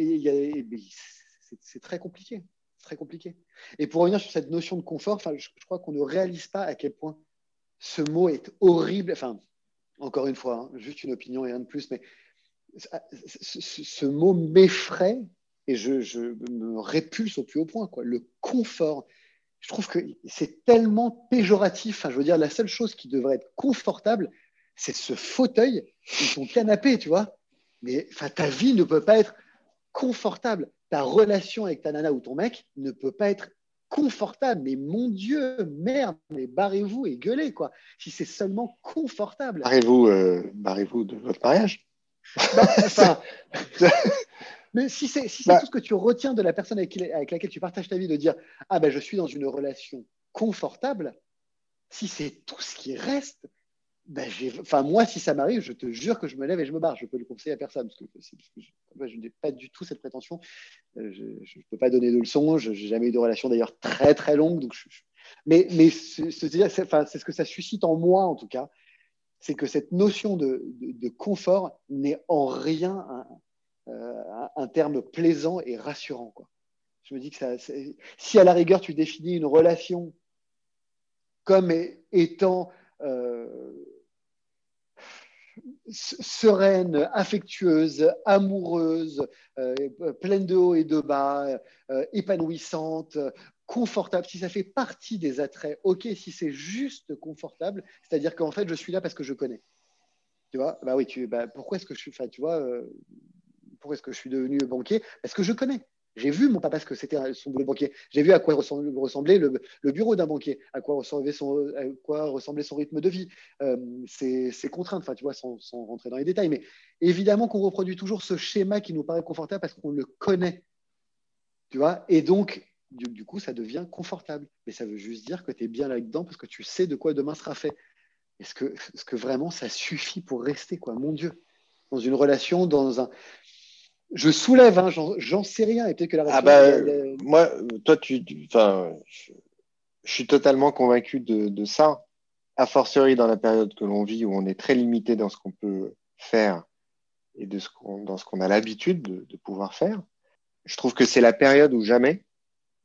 c'est très compliqué très compliqué. Et pour revenir sur cette notion de confort, enfin, je, crois qu'on ne réalise pas à quel point ce mot est horrible. Enfin, encore une fois, hein, juste une opinion et rien de plus, mais ce, mot m'effraie et je, je, me répulse au plus haut point. Quoi. Le confort, je trouve que c'est tellement péjoratif. Enfin, je veux dire, la seule chose qui devrait être confortable, c'est ce fauteuil et ton canapé, tu vois. Mais enfin, ta vie ne peut pas être confortable ta relation avec ta nana ou ton mec ne peut pas être confortable. Mais mon Dieu, merde, mais barrez-vous et gueulez, quoi. Si c'est seulement confortable. Barrez-vous, euh, barrez-vous de votre mariage. Bah, mais si c'est si bah. tout ce que tu retiens de la personne avec, avec, laquelle tu partages ta vie, de dire Ah ben je suis dans une relation confortable, si c'est tout ce qui reste, ben, enfin, moi, si ça m'arrive, je te jure que je me lève et je me barre. Je peux le conseiller à personne parce que, je, n'ai pas du tout cette prétention. Euh, je ne peux pas donner de leçons. Je n'ai jamais eu de relation d'ailleurs très très longue. Donc mais mais c'est ce que ça suscite en moi en tout cas, c'est que cette notion de, de, confort n'est en rien un, euh, un, terme plaisant et rassurant. Quoi. Je me dis que ça, si à la rigueur tu définis une relation comme étant euh, sereine, affectueuse, amoureuse, euh, pleine de hauts et de bas, euh, épanouissante, confortable, si ça fait partie des attraits, ok, si c'est juste confortable, c'est-à-dire qu'en fait, je suis là parce que je connais. Tu vois, bah oui, tu, bah, pourquoi est-ce que je suis, tu vois, pourquoi est-ce que je suis devenu banquier? Parce que je connais. J'ai vu mon papa ce que c'était son boulot banquier. J'ai vu à quoi ressemblait le, bureau d'un banquier, à quoi, ressemblait son, rythme de vie, euh, ses, contraintes, enfin, tu vois, sans, rentrer dans les détails. Mais évidemment qu'on reproduit toujours ce schéma qui nous paraît confortable parce qu'on le connaît. Tu vois Et donc, du, coup, ça devient confortable. Mais ça veut juste dire que tu es bien là-dedans parce que tu sais de quoi demain sera fait. Est-ce que, est-ce que vraiment ça suffit pour rester, quoi? Mon Dieu Dans une relation, dans un je soulève, hein, j'en sais rien. Et peut-être que la ah bah, Moi, toi, tu, enfin, je, suis totalement convaincu de, ça. A fortiori dans la période que l'on vit où on est très limité dans ce qu'on peut faire et de ce dans ce qu'on a l'habitude de, pouvoir faire. Je trouve que c'est la période où jamais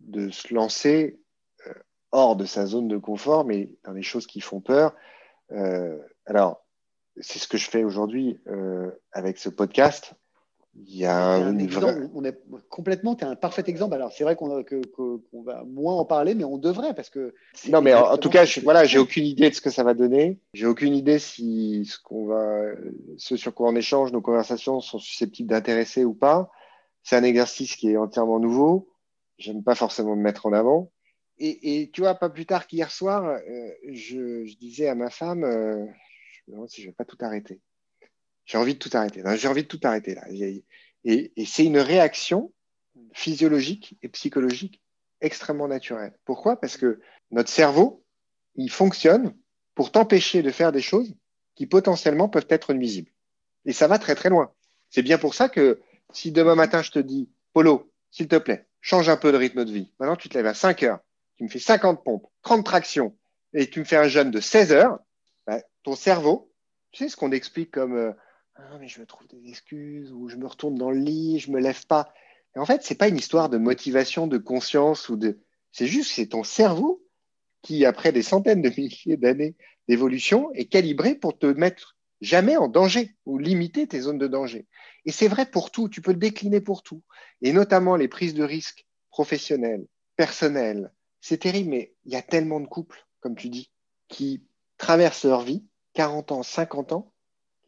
de se lancer euh, hors de sa zone de confort, mais dans des choses qui font peur. Euh, alors, c'est ce que je fais aujourd'hui euh, avec ce podcast. Il y a un exemple, on est complètement, tu es un parfait exemple. Alors, c'est vrai qu'on va moins en parler, mais on devrait parce que. Non, mais en, tout cas, je, voilà, j'ai aucune idée de ce que ça va donner. J'ai aucune idée si ce qu'on va, ce sur quoi on échange, nos conversations sont susceptibles d'intéresser ou pas. C'est un exercice qui est entièrement nouveau. J'aime pas forcément me mettre en avant. Et, et tu vois, pas plus tard qu'hier soir, euh, je, je, disais à ma femme, euh, je me demande si je vais pas tout arrêter. J'ai envie de tout arrêter. J'ai envie de tout arrêter là. Et, c'est une réaction physiologique et psychologique extrêmement naturel. Pourquoi? Parce que notre cerveau, il fonctionne pour t'empêcher de faire des choses qui potentiellement peuvent être nuisibles. Et ça va très très loin. C'est bien pour ça que si demain matin je te dis, Polo, s'il te plaît, change un peu de rythme de vie. Maintenant, tu te lèves à 5 heures, tu me fais 50 pompes, 30 tractions, et tu me fais un jeûne de 16 heures, bah, ton cerveau, tu sais ce qu'on explique comme euh, ah, mais je me trouve des excuses, ou je me retourne dans le lit, je me lève pas. Et en fait, c'est pas une histoire de motivation, de conscience ou de. C'est juste, c'est ton cerveau qui, après des centaines de milliers d'années d'évolution, est calibré pour te mettre jamais en danger ou limiter tes zones de danger. Et c'est vrai pour tout, tu peux le décliner pour tout. Et notamment les prises de risques professionnelles, personnelles. C'est terrible, mais il y a tellement de couples, comme tu dis, qui traversent leur vie, 40 ans, 50 ans.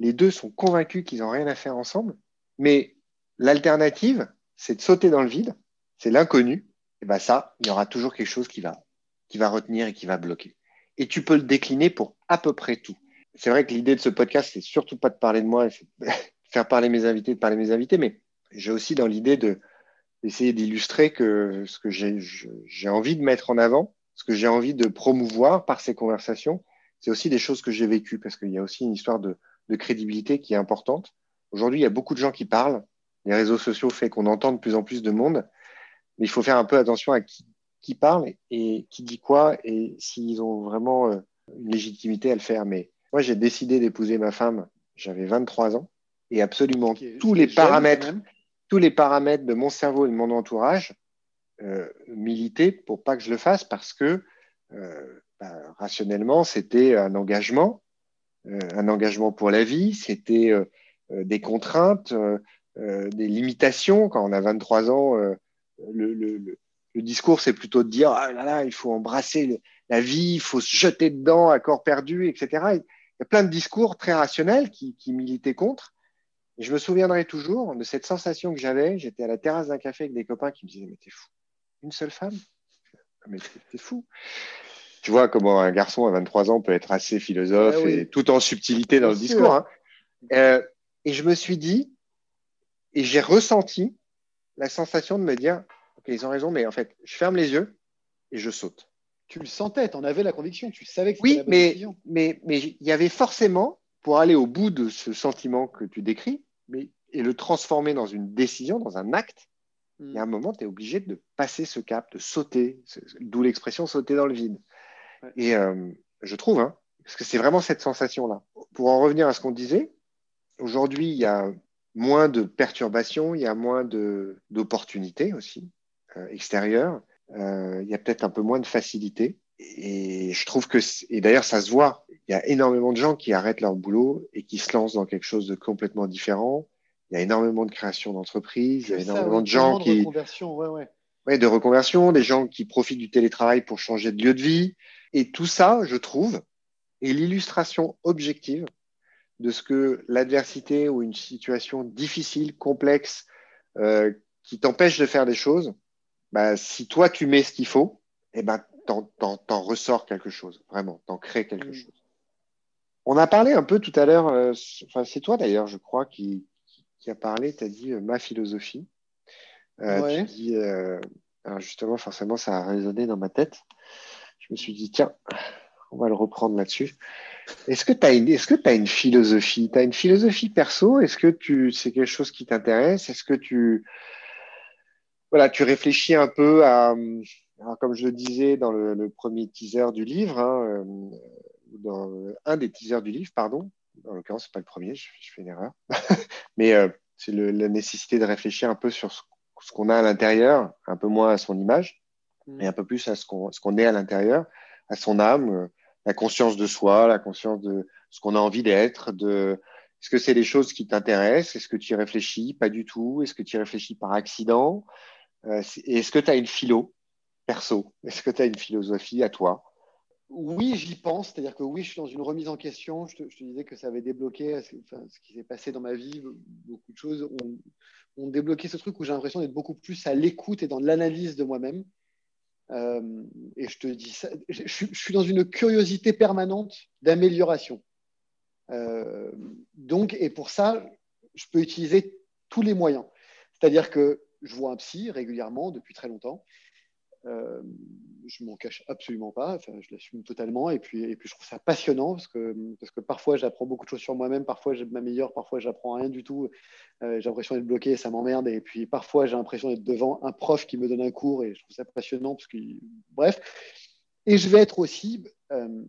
Les deux sont convaincus qu'ils n'ont rien à faire ensemble. Mais l'alternative, c'est de sauter dans le vide, c'est l'inconnu. Et ben ça, il y aura toujours quelque chose qui va, qui va retenir et qui va bloquer. Et tu peux le décliner pour à peu près tout. C'est vrai que l'idée de ce podcast, c'est surtout pas de parler de moi, faire parler mes invités, de parler mes invités, mais j'ai aussi dans l'idée de d'essayer d'illustrer que ce que j'ai envie de mettre en avant, ce que j'ai envie de promouvoir par ces conversations, c'est aussi des choses que j'ai vécues, parce qu'il y a aussi une histoire de, de crédibilité qui est importante. Aujourd'hui, il y a beaucoup de gens qui parlent. Les réseaux sociaux font qu'on entend de plus en plus de monde, mais il faut faire un peu attention à qui, qui parle et qui dit quoi et s'ils ont vraiment euh, une légitimité à le faire. Mais moi, j'ai décidé d'épouser ma femme, j'avais 23 ans, et absolument tous les paramètres, tous les paramètres de mon cerveau et de mon entourage euh, militaient pour pas que je le fasse parce que euh, bah, rationnellement, c'était un engagement, un engagement pour la vie, c'était euh, des contraintes, des limitations. Quand on a 23 ans, le, discours, c'est plutôt de dire ah là là, il faut embrasser la vie, il faut se jeter dedans à corps perdu, etc y a plein de discours très rationnels qui, militaient contre. Et je me souviendrai toujours de cette sensation que j'avais. J'étais à la terrasse d'un café avec des copains qui me disaient Mais t'es fou, une seule femme? Ah, Mais t'es fou. Tu vois comment un garçon à 23 ans peut être assez philosophe ah et tout en subtilité dans le discours. Hein. Euh, et je me suis dit, et j'ai ressenti la sensation de me dire Ok, ils ont raison, mais en fait, je ferme les yeux et je saute tu le sentais, tu en avais la conviction, tu savais que c'était la bonne mais, décision. mais mais il y avait forcément, pour aller au bout de ce sentiment que tu décris, mais, et le transformer dans une décision, dans un acte, il y a un hmm. moment, tu es obligé de passer ce cap, de sauter, d'où l'expression sauter dans le vide. Et euh, je trouve, hein, parce que c'est vraiment cette sensation-là. Pour en revenir à ce qu'on disait, aujourd'hui, il y a moins de perturbations, il y a moins d'opportunités aussi euh, extérieures euh, il y a peut-être un peu moins de facilité. Et je trouve que, et d'ailleurs, ça se voit, il y a énormément de gens qui arrêtent leur boulot et qui se lancent dans quelque chose de complètement différent. Il y a énormément de création d'entreprises, il y a énormément de gens de qui. Reconversion, ouais, ouais. Ouais, de reconversion, des gens qui profitent du télétravail pour changer de lieu de vie. Et tout ça, je trouve, est l'illustration objective de ce que l'adversité ou une situation difficile, complexe, euh, qui t'empêche de faire des choses, bah, si toi tu mets ce qu'il faut, eh ben, t'en, ressors quelque chose, vraiment, t'en crées quelque mm. chose. On a parlé un peu tout à l'heure, euh, enfin c'est toi d'ailleurs, je crois, qui, qui, a parlé, tu as dit euh, ma philosophie. Euh, tu alors justement, forcément, ça a résonné dans ma tête. Je me suis dit, tiens, on va le reprendre là-dessus. Est-ce que tu as une, philosophie? Tu as une philosophie perso? Est-ce que c'est quelque chose qui t'intéresse? Est-ce que tu, voilà, tu réfléchis un peu à, comme je le disais dans le, premier teaser du livre, hein, euh, dans un des teasers du livre, pardon, en l'occurrence, c'est pas le premier, je, fais une erreur, mais euh, c'est la nécessité de réfléchir un peu sur ce, qu'on a à l'intérieur, un peu moins à son image, mais un peu plus à ce qu'on qu'on est à l'intérieur, à son âme, euh, la conscience de soi, la conscience de ce qu'on a envie d'être, de est-ce que c'est des choses qui t'intéressent? Est-ce que tu y réfléchis? Pas du tout. Est-ce que tu y réfléchis par accident? Euh, est-ce que tu as une philo perso? Est-ce que tu as une philosophie à toi? Oui, j'y pense. C'est-à-dire que oui, je suis dans une remise en question. Je te, disais que ça avait débloqué ce qui s'est passé dans ma vie. Beaucoup de choses ont, débloqué ce truc où j'ai l'impression d'être beaucoup plus à l'écoute et dans l'analyse de moi-même. Euh, et je te dis ça, je, suis dans une curiosité permanente d'amélioration. Euh, donc, et pour ça, je peux utiliser tous les moyens. C'est-à-dire que je vois un psy régulièrement depuis très longtemps. Euh, je m'en cache absolument pas, je l'assume totalement. Et puis, et puis, je trouve ça passionnant parce que, parce que parfois, j'apprends beaucoup de choses sur moi-même, parfois, je m'améliore, parfois, j'apprends rien du tout. Euh, j'ai l'impression d'être bloqué, ça m'emmerde. Et puis, parfois, j'ai l'impression d'être devant un prof qui me donne un cours et je trouve ça passionnant. Parce que, bref. Et je vais être aussi euh,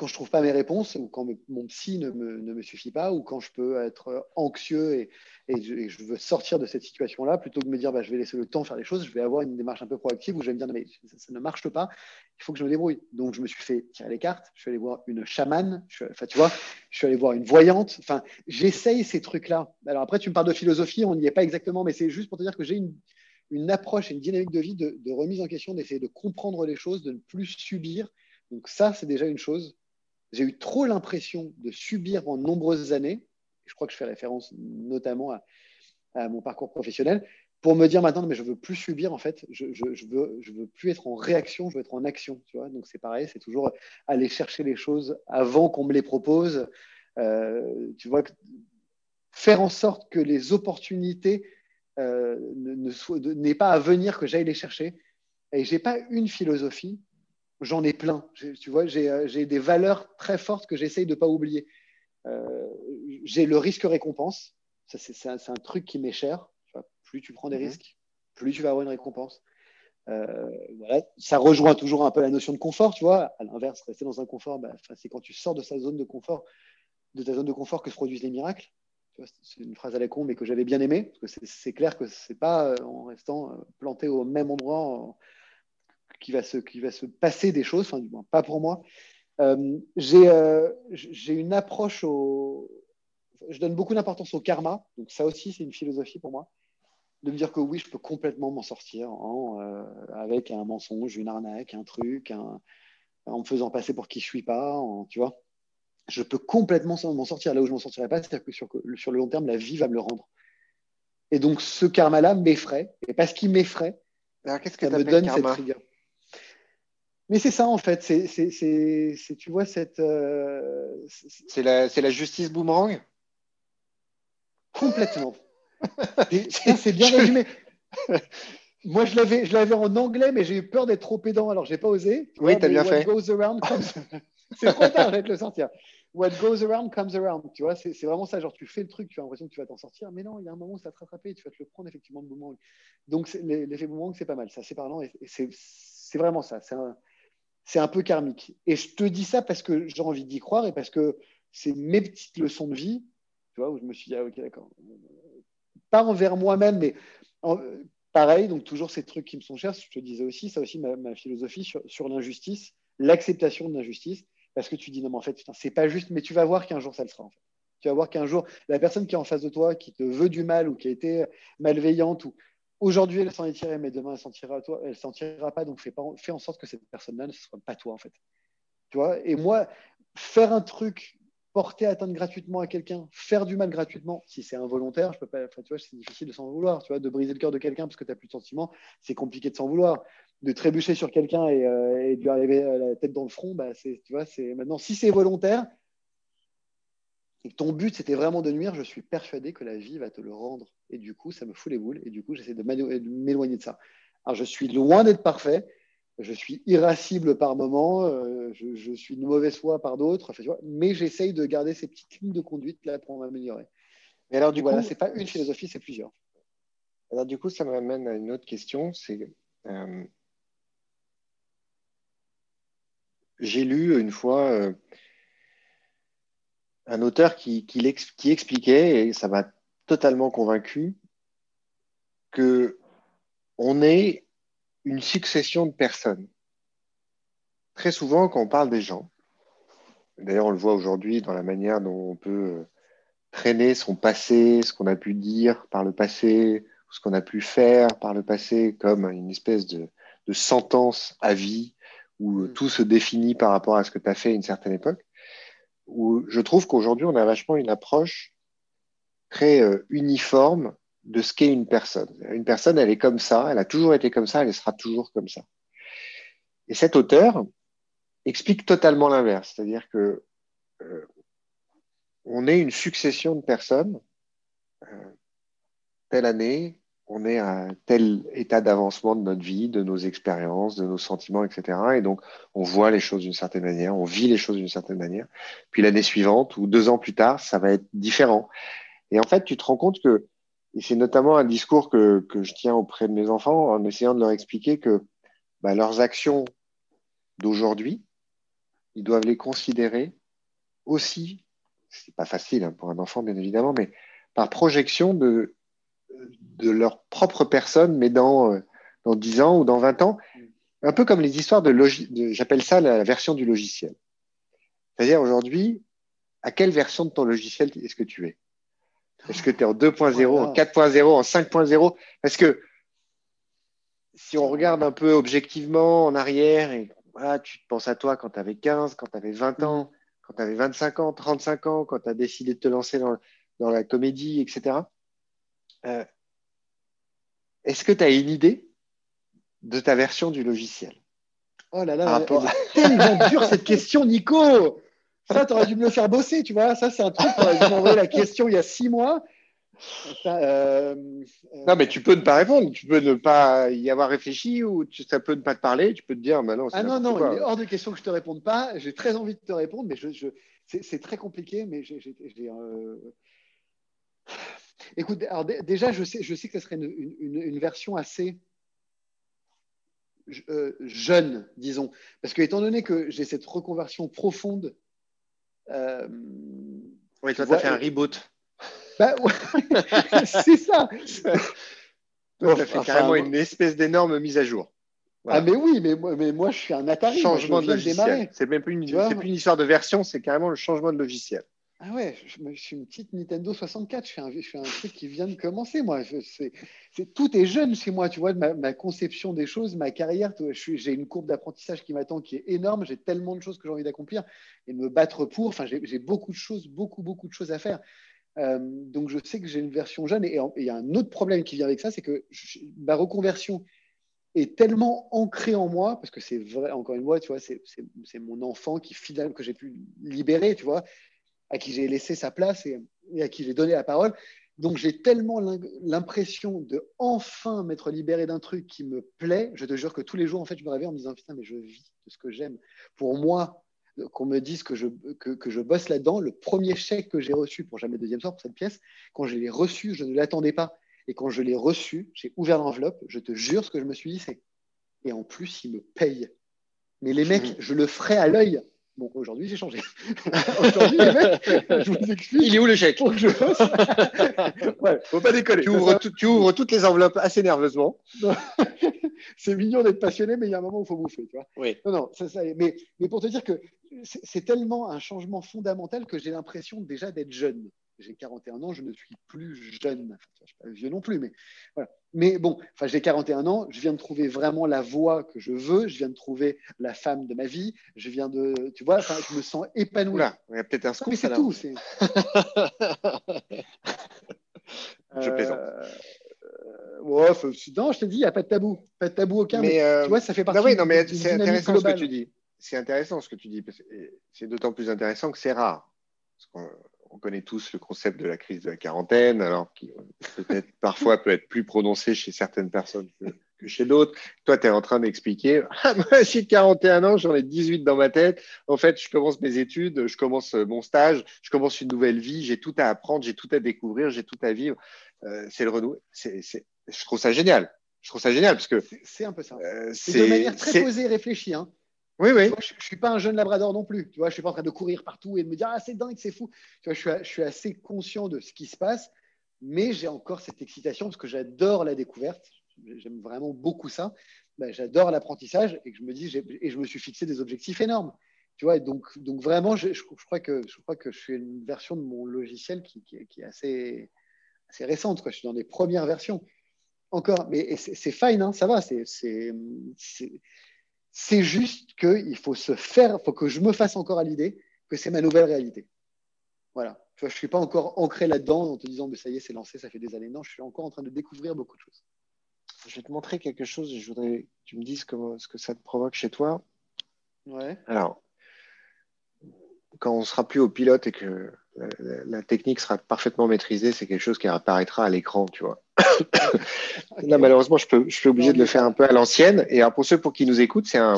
quand je trouve pas mes réponses ou quand mon psy ne me, ne me, suffit pas ou quand je peux être anxieux et, et, je, veux sortir de cette situation-là, plutôt que de me dire bah, je vais laisser le temps faire les choses, je vais avoir une démarche un peu proactive où je vais me dire mais ça, ne marche pas, il faut que je me débrouille. Donc je me suis fait tirer les cartes, je suis allé voir une chamane, enfin tu vois, je suis allé voir une voyante, enfin j'essaye ces trucs-là. Alors après tu me parles de philosophie, on n'y est pas exactement, mais c'est juste pour te dire que j'ai une, une approche et une dynamique de vie de remise en question, d'essayer de comprendre les choses, de ne plus subir. Donc ça, c'est déjà une chose j'ai eu trop l'impression de subir en nombreuses années, je crois que je fais référence notamment à, mon parcours professionnel, pour me dire maintenant, mais je veux plus subir en fait, je, je, veux, plus être en réaction, je veux être en action. Donc c'est pareil, c'est toujours aller chercher les choses avant qu'on me les propose. Euh, tu vois, faire en sorte que les opportunités euh, n'aient pas à venir, que j'aille les chercher. Et j'ai pas une philosophie, j'en ai plein. Tu vois, euh, j'ai des valeurs très fortes que j'essaye de ne pas oublier. Euh, j'ai le risque-récompense. C'est un, un, truc qui m'est cher. plus tu prends des mhm. risques, plus tu vas avoir une récompense. Euh, voilà. Ça rejoint toujours un peu la notion de confort, tu vois. À l'inverse, rester dans un confort, bah, c'est quand tu sors de sa zone de confort, de ta zone de confort que se produisent les miracles. C'est une phrase à la con, mais que j'avais bien aimée, parce que c'est clair que c'est pas en restant planté au même endroit, qui va se, qui va se passer des choses, enfin, du moins, pas pour moi. Euh, euh, j'ai une approche au. Je donne beaucoup d'importance au karma, donc ça aussi, c'est une philosophie pour moi, de me dire que oui, je peux complètement m'en sortir en, euh, avec un mensonge, une arnaque, un truc, un, en me faisant passer pour qui je suis pas, en, tu vois. Je peux complètement m'en sortir là où je m'en sortirai pas, c'est-à-dire que sur, sur, le long terme, la vie va me le rendre. Et donc, ce karma-là m'effraie, et parce qu'il m'effraie, qu'est-ce que ça me donne cette rigueur. Mais c'est ça en fait, c'est, tu vois cette. Euh, c'est la, la, justice boomerang? Complètement. c'est bien résumé. Moi, je l'avais, je l'avais en anglais, mais j'ai eu peur d'être trop pédant, alors j'ai pas osé. Oui, tu as bien fait. c'est trop tard, je vais te le sortir. What goes around comes around. Tu vois, c'est, vraiment ça. Genre, tu fais le truc, tu as l'impression que tu vas t'en sortir, mais non, il y a un moment où ça va te rattraper et tu vas te le prendre effectivement de boomerang. Donc, l'effet boomerang, c'est pas mal. Ça, c'est parlant et, c'est, c'est vraiment ça. C'est un, c'est un peu karmique. Et je te dis ça parce que j'ai envie d'y croire et parce que c'est mes petites leçons de vie, tu vois, où je me suis dit, ah, ok, d'accord. Pas envers moi-même, mais pareil, donc toujours ces trucs qui me sont chers. Je te disais aussi, ça aussi ma, philosophie sur, l'injustice, l'acceptation de l'injustice, parce que tu dis, non, mais en fait, c'est pas juste, mais tu vas voir qu'un jour ça le sera. En fait. Tu vas voir qu'un jour, la personne qui est en face de toi, qui te veut du mal ou qui a été malveillante ou, Aujourd'hui, elle s'en est tirée, mais demain, elle s'en tirera, s'en tirera pas. Donc, fais, en sorte que cette personne-là ne soit pas toi, en fait. Tu vois? Et moi, faire un truc, porter atteinte gratuitement à quelqu'un, faire du mal gratuitement, si c'est involontaire, je peux pas. tu vois, c'est difficile de s'en vouloir. Tu vois, de briser le cœur de quelqu'un parce que tu n'as plus de sentiments, c'est compliqué de s'en vouloir. De trébucher sur quelqu'un et, euh, de lui arriver la tête dans le front, bah, tu vois, c'est maintenant si c'est volontaire, et ton but c'était vraiment de nuire, je suis persuadé que la vie va te le rendre. Et du coup, ça me fout les boules. Et du coup, j'essaie de m'éloigner de ça. Alors, je suis loin d'être parfait. Je suis irascible par moments. Euh, je, suis de mauvaise foi par d'autres. mais j'essaye de garder ces petites lignes de conduite là pour m'améliorer. Mais alors, du coup, coup, c'est pas une philosophie, c'est plusieurs. Alors, du coup, ça m'amène à une autre question. C'est euh, j'ai lu une fois. Euh, un auteur qui, expliquait, et ça m'a totalement convaincu, que on est une succession de personnes. Très souvent, quand on parle des gens, d'ailleurs on le voit aujourd'hui dans la manière dont on peut traîner son passé, ce qu'on a pu dire par le passé, ce qu'on a pu faire par le passé, comme une espèce de, de sentence à vie où mm. tout se définit par rapport à ce que tu as fait à une certaine époque où je trouve qu'aujourd'hui, on a vachement une approche très euh, uniforme de ce qu'est une personne. Une personne, elle est comme ça, elle a toujours été comme ça, elle sera toujours comme ça. Et cet auteur explique totalement l'inverse, c'est-à-dire que euh, on est une succession de personnes, euh, telle année, on est à tel état d'avancement de notre vie, de nos expériences, de nos sentiments, etc. Et donc, on voit les choses d'une certaine manière, on vit les choses d'une certaine manière. Puis l'année suivante ou deux ans plus tard, ça va être différent. Et en fait, tu te rends compte que, et c'est notamment un discours que, que je tiens auprès de mes enfants en essayant de leur expliquer que bah, leurs actions d'aujourd'hui, ils doivent les considérer aussi, c'est pas facile hein, pour un enfant bien évidemment, mais par projection de, de leur propre personne, mais dans, euh, dans 10 ans ou dans 20 ans, un peu comme les histoires de, de j'appelle ça la version du logiciel. C'est-à-dire aujourd'hui, à quelle version de ton logiciel est-ce que tu es? Est-ce que tu es en 2.0, en 4.0, en 5.0 Parce que si on regarde un peu objectivement en arrière, et voilà, tu te penses à toi quand tu avais 15, quand tu avais 20 ans, quand tu avais 25 ans, 35 ans, quand tu as décidé de te lancer dans, dans la comédie, etc. Euh, est-ce que tu as une idée de ta version du logiciel? Oh là là, c'est tellement dur cette question, Nico Ça, tu aurais dû me le faire bosser, tu vois. Ça, c'est un truc, tu aurais dû m'envoyer la question il y a six mois. Euh, euh, non, mais tu peux ne pas répondre, tu peux ne pas y avoir réfléchi ou ça peut ne pas te parler, tu peux te dire, bah non, Ah non, non, il est hors de question que je te réponde pas. J'ai très envie de te répondre, mais je, c'est très compliqué, mais j'ai. Euh... Écoute, alors déjà, je sais, je sais que ce serait une, une, version assez euh, jeune, disons. Parce que, étant donné que j'ai cette reconversion profonde. Euh, oui, toi, tu as fait un reboot. Bah, ouais, c'est ça. as fait carrément une espèce d'énorme mise à jour. Ah, mais oui, mais, mais moi, je suis un Atari. Changement de logiciel. C'est même plus une, plus une histoire de version, c'est carrément le changement de logiciel. Ah ouais, je, suis une petite Nintendo 64, je fais un, je fais un truc qui vient de commencer, moi. c'est, tout est jeune chez moi, tu vois, ma, conception des choses, ma carrière. J'ai une courbe d'apprentissage qui m'attend qui est énorme, j'ai tellement de choses que j'ai envie d'accomplir et de me battre pour. Enfin, j'ai beaucoup de choses, beaucoup, beaucoup de choses à faire. Euh, donc, je sais que j'ai une version jeune et il y a un autre problème qui vient avec ça, c'est que ma reconversion est tellement ancrée en moi, parce que c'est vrai, encore une fois, tu vois, c'est mon enfant qui, que j'ai pu libérer, tu vois à qui j'ai laissé sa place et, à qui j'ai donné la parole. Donc j'ai tellement l'impression de enfin m'être libéré d'un truc qui me plaît. Je te jure que tous les jours, en fait, je me réveille en me disant putain, mais je vis de ce que j'aime. Pour moi, qu'on me dise que je, que, que je bosse là-dedans, le premier chèque que j'ai reçu pour jamais deuxième soir pour cette pièce, quand je l'ai reçu, je ne l'attendais pas. Et quand je l'ai reçu, j'ai ouvert l'enveloppe. Je te jure, ce que je me suis dit, c'est et en plus, ils me payent. Mais les mecs, je le ferai à l'œil. Bon, aujourd'hui, j'ai changé. aujourd'hui, je vous explique. Il est où le chèque? Faut ouais, pas décoller. Tu ouvres, tu ouvres, toutes les enveloppes assez nerveusement. c'est mignon d'être passionné, mais il y a un moment où il faut bouffer. Tu vois oui. Non, non, ça, ça, mais, mais pour te dire que c'est tellement un changement fondamental que j'ai l'impression déjà d'être jeune j'ai 41 ans, je ne suis plus jeune. Enfin, je ne suis pas vieux non plus, mais voilà. Mais bon, enfin, j'ai 41 ans, je viens de trouver vraiment la voie que je veux, je viens de trouver la femme de ma vie, je viens de, tu vois, enfin, je me sens épanoui. Là, il y a peut-être un scoop. Mais c'est tout. je plaisante. Euh, ouais, non, je te dis, il n'y a pas de tabou, pas de tabou aucun. Mais, euh... tu vois, ça fait partie. Non, oui, non, mais c'est intéressant ce que tu dis. C'est intéressant ce que tu dis. C'est d'autant plus intéressant que c'est rare. Parce on connaît tous le concept de la crise de la quarantaine, alors qui peut-être parfois peut être plus prononcé chez certaines personnes que, chez d'autres. Toi, tu es en train d'expliquer, ah, moi j'ai 41 ans, j'en ai 18 dans ma tête. En fait, je commence mes études, je commence mon stage, je commence une nouvelle vie, j'ai tout à apprendre, j'ai tout à découvrir, j'ai tout à vivre. Euh, c'est le renouveau. je trouve ça génial. Je trouve ça génial parce que c'est un peu ça. Euh, c'est de manière très posée et réfléchie. Hein. Oui, oui. je ne suis pas un jeune labrador non plus. Tu vois, je ne suis pas en train de courir partout et de me dire Ah, c'est dingue, c'est fou. Tu vois, je, suis, assez conscient de ce qui se passe, mais j'ai encore cette excitation parce que j'adore la découverte. J'aime vraiment beaucoup ça. Ben, j'adore l'apprentissage et je me dis et je me suis fixé des objectifs énormes. Tu vois, donc, donc vraiment, je, je, crois que, je crois que je suis une version de mon logiciel qui, qui, qui est assez, assez récente. Quoi. Je suis dans les premières versions. Encore, mais c'est fine, hein, ça va. C'est c'est juste qu'il faut se faire, faut que je me fasse encore à l'idée que c'est ma nouvelle réalité. Voilà. je ne suis pas encore ancré là-dedans en te disant, mais ça y est, c'est lancé, ça fait des années. Non, je suis encore en train de découvrir beaucoup de choses. Je vais te montrer quelque chose et je voudrais que tu me dises comment, ce que ça te provoque chez toi. Ouais. Alors, quand on sera plus au pilote et que la, technique sera parfaitement maîtrisée, c'est quelque chose qui apparaîtra à l'écran, tu vois. Là, malheureusement, je, peux, je suis obligé de le faire un peu à l'ancienne. Et pour ceux pour qui nous écoutent, c'est un,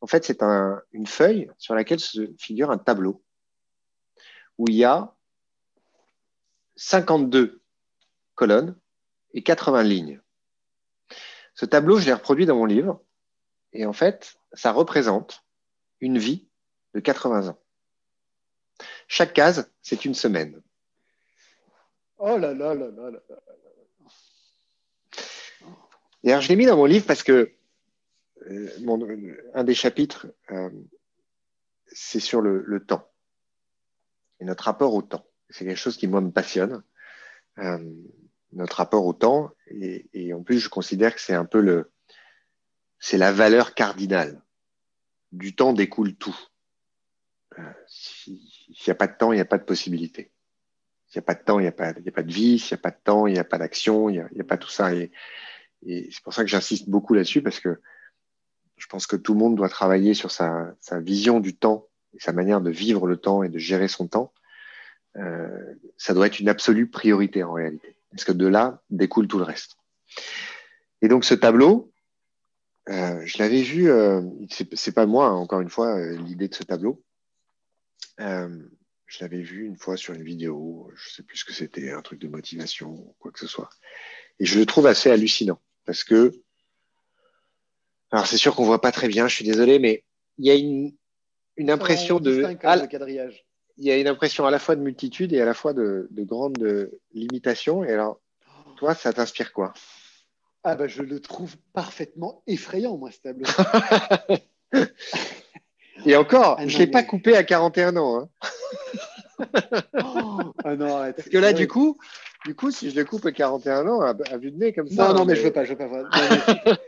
en fait, c'est un, une feuille sur laquelle se figure un tableau où il y a 52 colonnes et 80 lignes. Ce tableau, je l'ai reproduit dans mon livre. Et en fait, ça représente une vie de 80 ans. Chaque case, c'est une semaine. Oh là là là là là. Et alors, je l'ai mis dans mon livre parce que euh, un des chapitres, euh, c'est sur le, temps et notre rapport au temps. C'est quelque chose qui, moi, me passionne. Euh, notre rapport au temps. Et, et, en plus, je considère que c'est un peu le, c'est la valeur cardinale. Du temps découle tout. S'il n'y a pas de temps, il n'y a pas de possibilité. S'il n'y a pas de temps, il n'y a, pas, de vie. S'il n'y a pas de temps, il n'y a pas d'action. Il n'y a, pas tout ça. Et, c'est pour ça que j'insiste beaucoup là-dessus parce que je pense que tout le monde doit travailler sur sa, sa, vision du temps et sa manière de vivre le temps et de gérer son temps. Euh, ça doit être une absolue priorité en réalité, parce que de là découle tout le reste. Et donc ce tableau, euh, je l'avais vu, euh, c'est pas moi, hein, encore une fois, euh, l'idée de ce tableau. Euh, je l'avais vu une fois sur une vidéo, je sais plus ce que c'était, un truc de motivation ou quoi que ce soit. Et je le trouve assez hallucinant parce que, alors c'est sûr qu'on voit pas très bien, je suis désolé, mais il y a une, une impression de, il y a une impression à la fois de multitude et à la fois de, de grande limitation. Et alors, toi, ça t'inspire quoi? Ah ben, je le trouve parfaitement effrayant, moi, ce tableau. et encore, ah je ne l'ai pas coupé à 41 ans. Hein. oh, ah non, arrête. Parce que là, du coup, du coup, si je le coupe à 41 ans, à, vue de nez comme ça. Non, non, mais, je veux pas, je veux pas.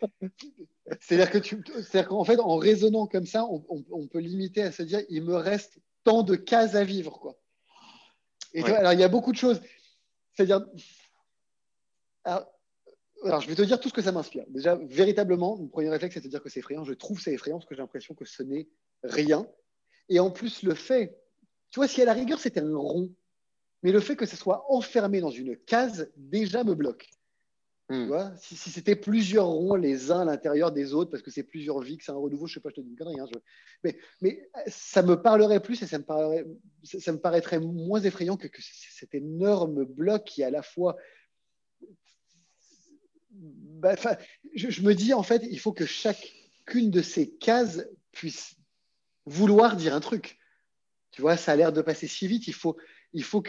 C'est-à-dire que tu, c'est-à-dire qu'en fait, en raisonnant comme ça, on, on, on, peut limiter à se dire, il me reste tant de cases à vivre, quoi. Et ouais. alors, il y a beaucoup de choses. C'est-à-dire, alors, alors, je vais te dire tout ce que ça m'inspire. Déjà, véritablement, mon premier réflexe, c'est de dire que c'est effrayant. Je trouve c'est effrayant parce que j'ai l'impression que ce n'est rien. Et en plus, le fait, tu vois, si à la rigueur, c'était un rond, mais le fait que ce soit enfermé dans une case déjà me bloque. Tu vois si, si c'était plusieurs ronds les uns à l'intérieur des autres, parce que c'est plusieurs vies, que c'est un renouveau, je sais pas, je te dis une connerie. Hein, je... mais, mais, ça me parlerait plus et ça me, parlerait, ça me paraîtrait moins effrayant que, que cet énorme bloc qui à la fois. Bah, je, je me dis, en fait, il faut que chacune de ces cases puisse vouloir dire un truc. Tu vois, ça a l'air de passer si vite. Il faut, il faut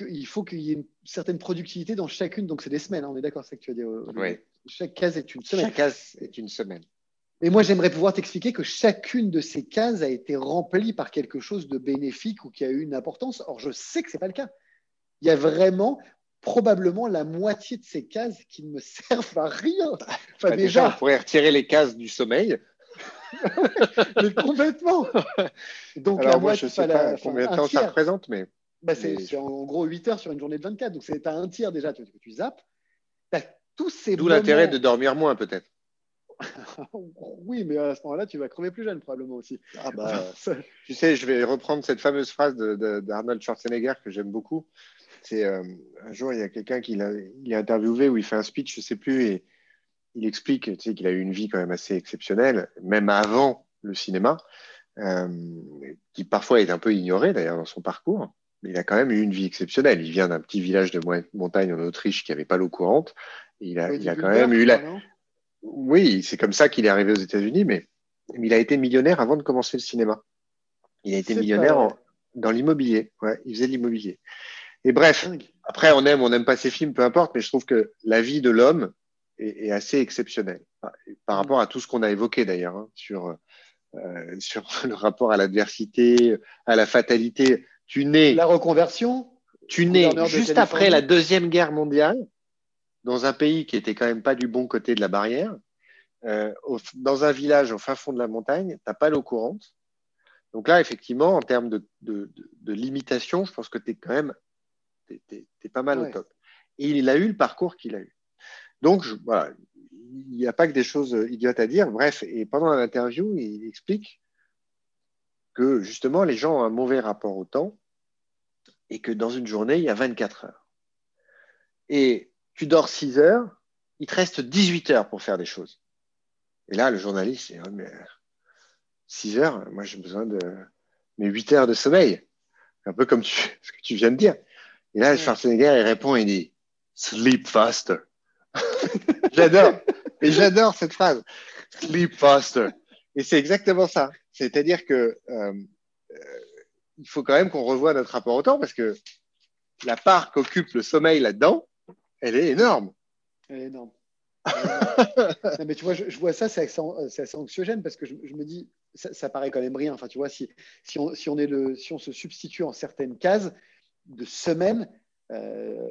qu'il y ait une certaine productivité dans chacune. Donc, c'est des semaines, hein, on est d'accord, c'est ce que tu as dit. Oui. Chaque case est une semaine. Chaque case est une semaine. Et moi, j'aimerais pouvoir t'expliquer que chacune de ces cases a été remplie par quelque chose de bénéfique ou qui a eu une importance. Or, je sais que ce n'est pas le cas. Il y a vraiment probablement la moitié de ces cases qui ne me servent à rien. Enfin, bah, déjà, déjà, on pourrait retirer les cases du sommeil. mais complètement. Donc, Alors, la moi, je ne sais pas, combien de temps ça représente, mais. Bah c'est en gros 8 heures sur une journée de 24. Donc, c'est un tiers déjà que tu zappes. tous ces D'où l'intérêt de dormir moins, peut-être. oui, mais à ce moment-là, tu vas crever plus jeune, probablement aussi. Ah bah, tu sais, je vais reprendre cette fameuse phrase d'Arnold Schwarzenegger que j'aime beaucoup. C'est euh, un jour, il y a quelqu'un qui l'a il est interviewé où il fait un speech, je ne sais plus, et il explique tu sais, qu'il a eu une vie quand même assez exceptionnelle, même avant le cinéma, euh, qui parfois est un peu ignoré d'ailleurs dans son parcours mais il a quand même eu une vie exceptionnelle. Il vient d'un petit village de montagne en Autriche qui n'avait pas l'eau courante. Il a, oui, il a quand même eu la. Oui, c'est comme ça qu'il est arrivé aux États-Unis, mais, il a été millionnaire avant de commencer le cinéma. Il a été millionnaire en, dans l'immobilier. Ouais, il faisait de l'immobilier. Et bref, après, on aime, on n'aime pas ses films, peu importe, mais je trouve que la vie de l'homme est, est, assez exceptionnelle par rapport à tout ce qu'on a évoqué d'ailleurs hein, sur, euh, sur le rapport à l'adversité, à la fatalité tu nais. La reconversion Tu nais juste après la Deuxième Guerre mondiale, dans un pays qui était quand même pas du bon côté de la barrière, euh, au, dans un village au fin fond de la montagne, tu n'as pas l'eau courante. Donc là, effectivement, en termes de, de, de, de limitation, je pense que tu es quand même t'es pas mal ouais. au top. Et il a eu le parcours qu'il a eu. Donc, je, voilà, il n'y a pas que des choses idiotes à dire. Bref, et pendant l'interview, il explique que justement les gens ont un mauvais rapport au temps et que dans une journée, il y a 24 heures. Et tu dors 6 heures, il te reste 18 heures pour faire des choses. Et là, le journaliste, il dit, mais 6 heures, moi j'ai besoin de mes 8 heures de sommeil. Un peu comme ce que tu viens de dire. Et là, Schwarzenegger, il répond, il dit, sleep faster. j'adore. Et j'adore cette phrase. Sleep faster. Et c'est exactement ça. C'est-à-dire que euh, euh, il faut quand même qu'on revoie notre rapport au temps parce que la part qu'occupe le sommeil là-dedans, elle est énorme. Elle est énorme. mais tu vois, je, vois ça, c'est assez, anxiogène parce que je, me dis, ça, paraît quand même rien. Enfin, tu vois, si, on, se substitue en certaines cases de semaines, euh,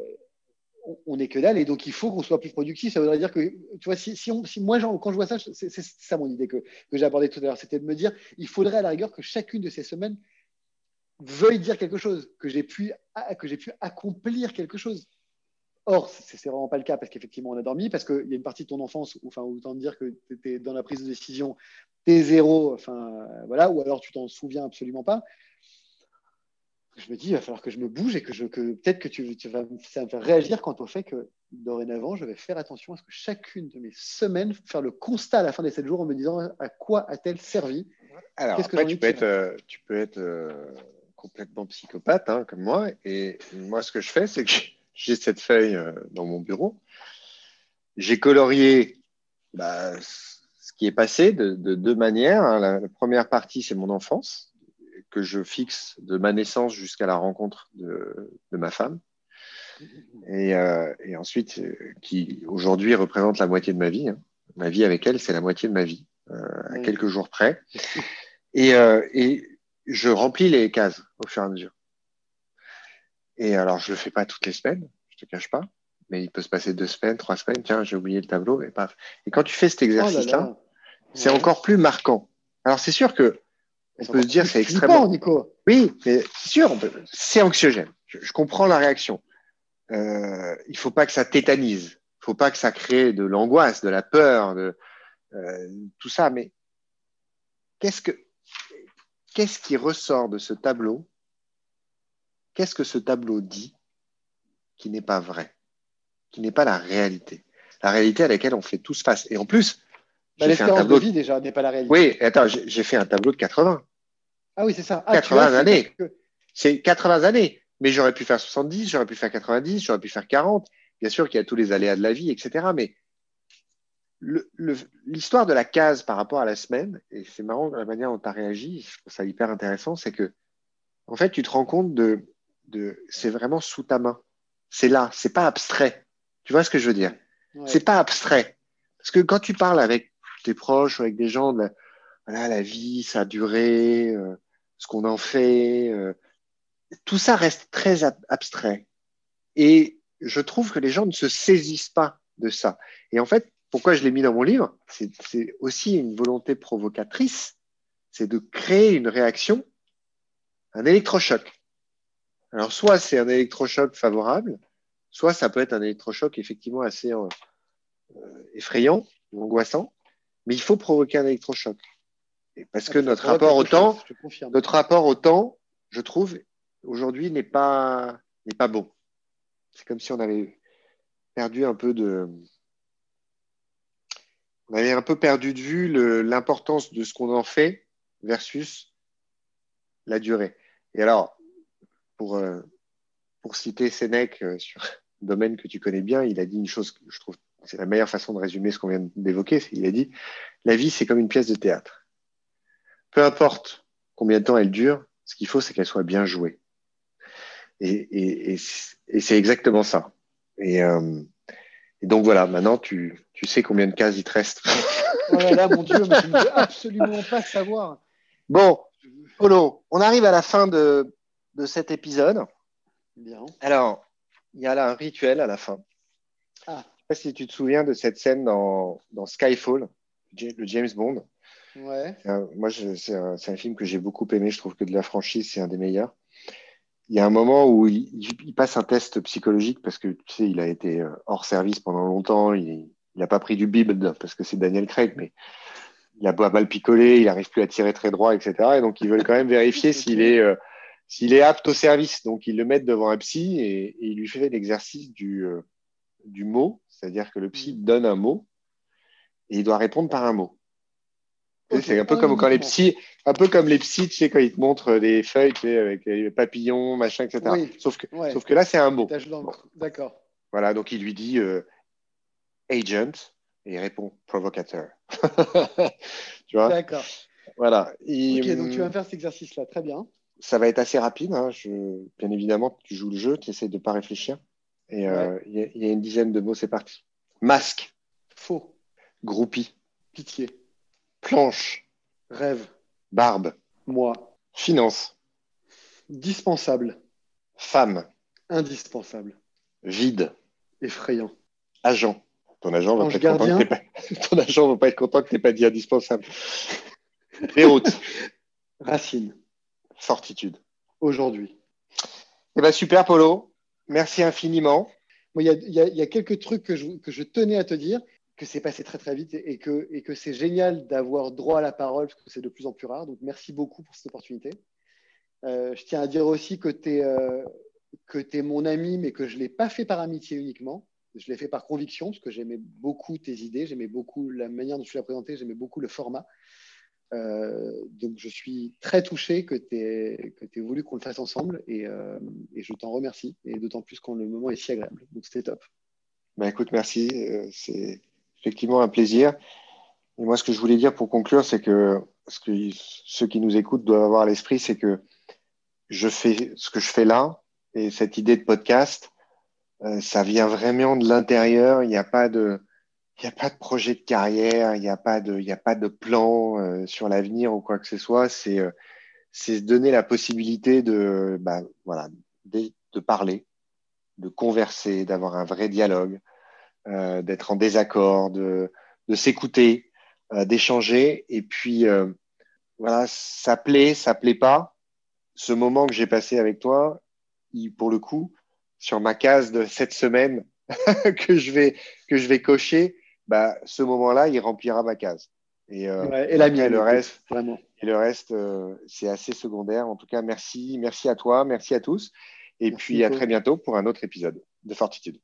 on n'est que dalle et donc il faut qu'on soit plus productif. Ça voudrait dire que, tu vois, si, si, moi, quand je vois ça, c'est ça mon idée que, j'ai abordée tout à l'heure, c'était de me dire, il faudrait à la rigueur que chacune de ces semaines veuille dire quelque chose, que j'ai pu, que pu accomplir quelque chose. Or, ce n'est vraiment pas le cas parce qu'effectivement, on a dormi, parce qu'il y a une partie de ton enfance, où, enfin, autant dire que tu étais dans la prise de décision, tu es zéro, enfin, voilà, ou alors tu t'en souviens absolument pas je me dis, il va falloir que je me bouge et que, je, que peut-être que tu, vas, ça me faire réagir quant au fait que dorénavant, je vais faire attention à ce que chacune de mes semaines, faire le constat à la fin des sept jours en me disant à quoi a-t-elle servi? Alors, après, tu, peux être, euh, tu peux être euh, complètement psychopathe, hein, comme moi. Et moi, ce que je fais, c'est que j'ai cette feuille euh, dans mon bureau. J'ai colorié bah, ce qui est passé de, deux manières. Hein. la première partie, c'est mon enfance que je fixe de ma naissance jusqu'à la rencontre de, ma femme. Et, euh, ensuite, euh, qui aujourd'hui représente la moitié de ma vie. Hein. Ma vie avec elle, c'est la moitié de ma vie, euh, à quelques jours près. Et, et, je remplis les cases au fur et à mesure. Et alors, je le fais pas toutes les semaines, je te cache pas, mais il peut se passer deux semaines, trois semaines. Tiens, j'ai oublié le tableau, et paf. Et quand tu fais cet oh exercice-là, c'est encore plus marquant. Alors, c'est sûr que on peut se dire c'est extrêmement. Nico. Oui, mais c'est sûr, c'est anxiogène. Je, comprends la réaction. Euh, il faut pas que ça tétanise. Il faut pas que ça crée de l'angoisse, de la peur, de euh, tout ça. Mais qu'est-ce que qu'est-ce qui ressort de ce tableau? Qu'est-ce que ce tableau dit qui n'est pas vrai, qui n'est pas la réalité, la réalité à laquelle on fait tous face. Et en plus, bah, l'espérance de vie, déjà, n'est pas la réalité. Oui, attends, j'ai fait un tableau de 80. Ah oui, c'est ça. 80 ah, années. C'est 80 années. Mais j'aurais pu faire 70, j'aurais pu faire 90, j'aurais pu faire 40. Bien sûr qu'il y a tous les aléas de la vie, etc. Mais l'histoire de la case par rapport à la semaine, et c'est marrant la manière dont tu as réagi, je trouve ça hyper intéressant, c'est que, en fait, tu te rends compte de, de c'est vraiment sous ta main. C'est là, c'est pas abstrait. Tu vois ce que je veux dire? C'est pas abstrait. Parce que quand tu parles avec tes proches, avec des gens, de la, la vie, ça a duré, euh, ce qu'on en fait, euh, tout ça reste très abstrait. Et je trouve que les gens ne se saisissent pas de ça. Et en fait, pourquoi je l'ai mis dans mon livre, c'est aussi une volonté provocatrice, c'est de créer une réaction, un électrochoc. Alors, soit c'est un électrochoc favorable, soit ça peut être un électrochoc effectivement assez euh, effrayant ou angoissant mais il faut provoquer un électrochoc. parce que notre rapport au temps, notre rapport au temps, je trouve, aujourd'hui n'est pas, n'est pas bon. C'est comme si on avait perdu un peu de, on avait un peu perdu de vue l'importance de ce qu'on en fait versus la durée. Et alors, pour, euh, pour citer Sénèque euh, sur un domaine que tu connais bien, il a dit une chose que je trouve c'est la meilleure façon de résumer ce qu'on vient d'évoquer. Il a dit, la vie, c'est comme une pièce de théâtre. Peu importe combien de temps elle dure, ce qu'il faut, c'est qu'elle soit bien jouée. Et, c'est exactement ça. Euh, et, donc voilà, maintenant, tu, sais combien de cases il te reste. oh là là, mon Dieu, mais je ne veux absolument pas savoir. Bon, Polo, on arrive à la fin de, cet épisode. Bien. Alors, il y a là un rituel à la fin. Ah sais pas si tu te souviens de cette scène dans, dans Skyfall, le James Bond. Ouais. moi, c'est un, un, film que j'ai beaucoup aimé. Je trouve que de la franchise, c'est un des meilleurs. Il y a un moment où il, il, passe un test psychologique parce que tu sais, il a été euh, hors service pendant longtemps. Il n'a pas pris du bib parce que c'est Daniel Craig, mais il a mal picolé, il n'arrive plus à tirer très droit, etc. Et donc, ils veulent quand même vérifier s'il est, euh, s'il est apte au service. Donc, ils le mettent devant un psy et, et il lui fait l'exercice du, euh, du mot, c'est-à-dire que le psy donne un mot et il doit répondre par un mot. C'est un peu Ah, comme quand les psys, un peu comme les psys, tu sais, quand ils te montrent des feuilles, tu sais, avec les papillons, machin, etc. Oui. Sauf que, Ouais. sauf que là, c'est un mot. D'accord. Voilà, donc il lui dit euh, agent et il répond provocateur. tu vois? D'accord. Voilà. Et, Ok, donc tu vas hum, faire cet exercice-là. Très bien. Ça va être assez rapide. hein. Je- bien évidemment, tu joues le jeu, tu essaies de ne pas réfléchir. Et euh, il y, a- il y a une dizaine de mots, c'est parti. Masque, Faux. groupie, Pitié. planche, Rêve. barbe, Moi. finance, Dispensable. femme, Indispensable. vide, Effrayant. agent. Ton agent va pas être content que pas... Ton agent va pas être content que tu pas dit indispensable. Déroute, Racine. fortitude. Aujourd'hui. Eh ben super, Polo. Merci infiniment. Il y a, quelques trucs que je, tenais à te dire, que c'est passé très très vite et, que, c'est génial d'avoir droit à la parole, parce que c'est de plus en plus rare. Donc merci beaucoup pour cette opportunité. Euh, je tiens à dire aussi que tu es, es mon ami, mais que je ne l'ai pas fait par amitié uniquement. Je l'ai fait par conviction, parce que j'aimais beaucoup tes idées, j'aimais beaucoup la manière dont tu l'as présenté, j'aimais beaucoup le format. Euh, donc je suis très touché que tu aies, voulu qu'on le fasse ensemble et, euh, et je t'en remercie, et d'autant plus quand le moment est si agréable. Donc c'était top. Ben, écoute, merci. Euh, c'est effectivement un plaisir. Et moi, ce que je voulais dire pour conclure, c'est que ce que ceux qui nous écoutent doivent avoir à l'esprit, c'est que je fais ce que je fais là et cette idée de podcast, ça vient vraiment de l'intérieur. Il n'y a pas de, il n'y a pas de projet de carrière, il n'y a pas de, a pas de plan euh, sur l'avenir ou quoi que ce soit. C'est, euh, se donner la possibilité de, bah, voilà, de parler, de converser, d'avoir un vrai dialogue, euh, d'être en désaccord, de, de s'écouter, euh, d'échanger. Et puis, euh, voilà, ça plaît, ça plaît pas. Ce moment que j'ai passé avec toi, il, pour le coup, sur ma case de cette semaine que je vais que je vais cocher, bah, ce moment-là, il remplira ma case. Et, euh, Ouais, et la mienne, le reste, vraiment. et le reste, euh, c'est assez secondaire. En tout cas, merci, merci à toi, merci à tous. Et Merci, puis à très bientôt pour un autre épisode de Fortitude.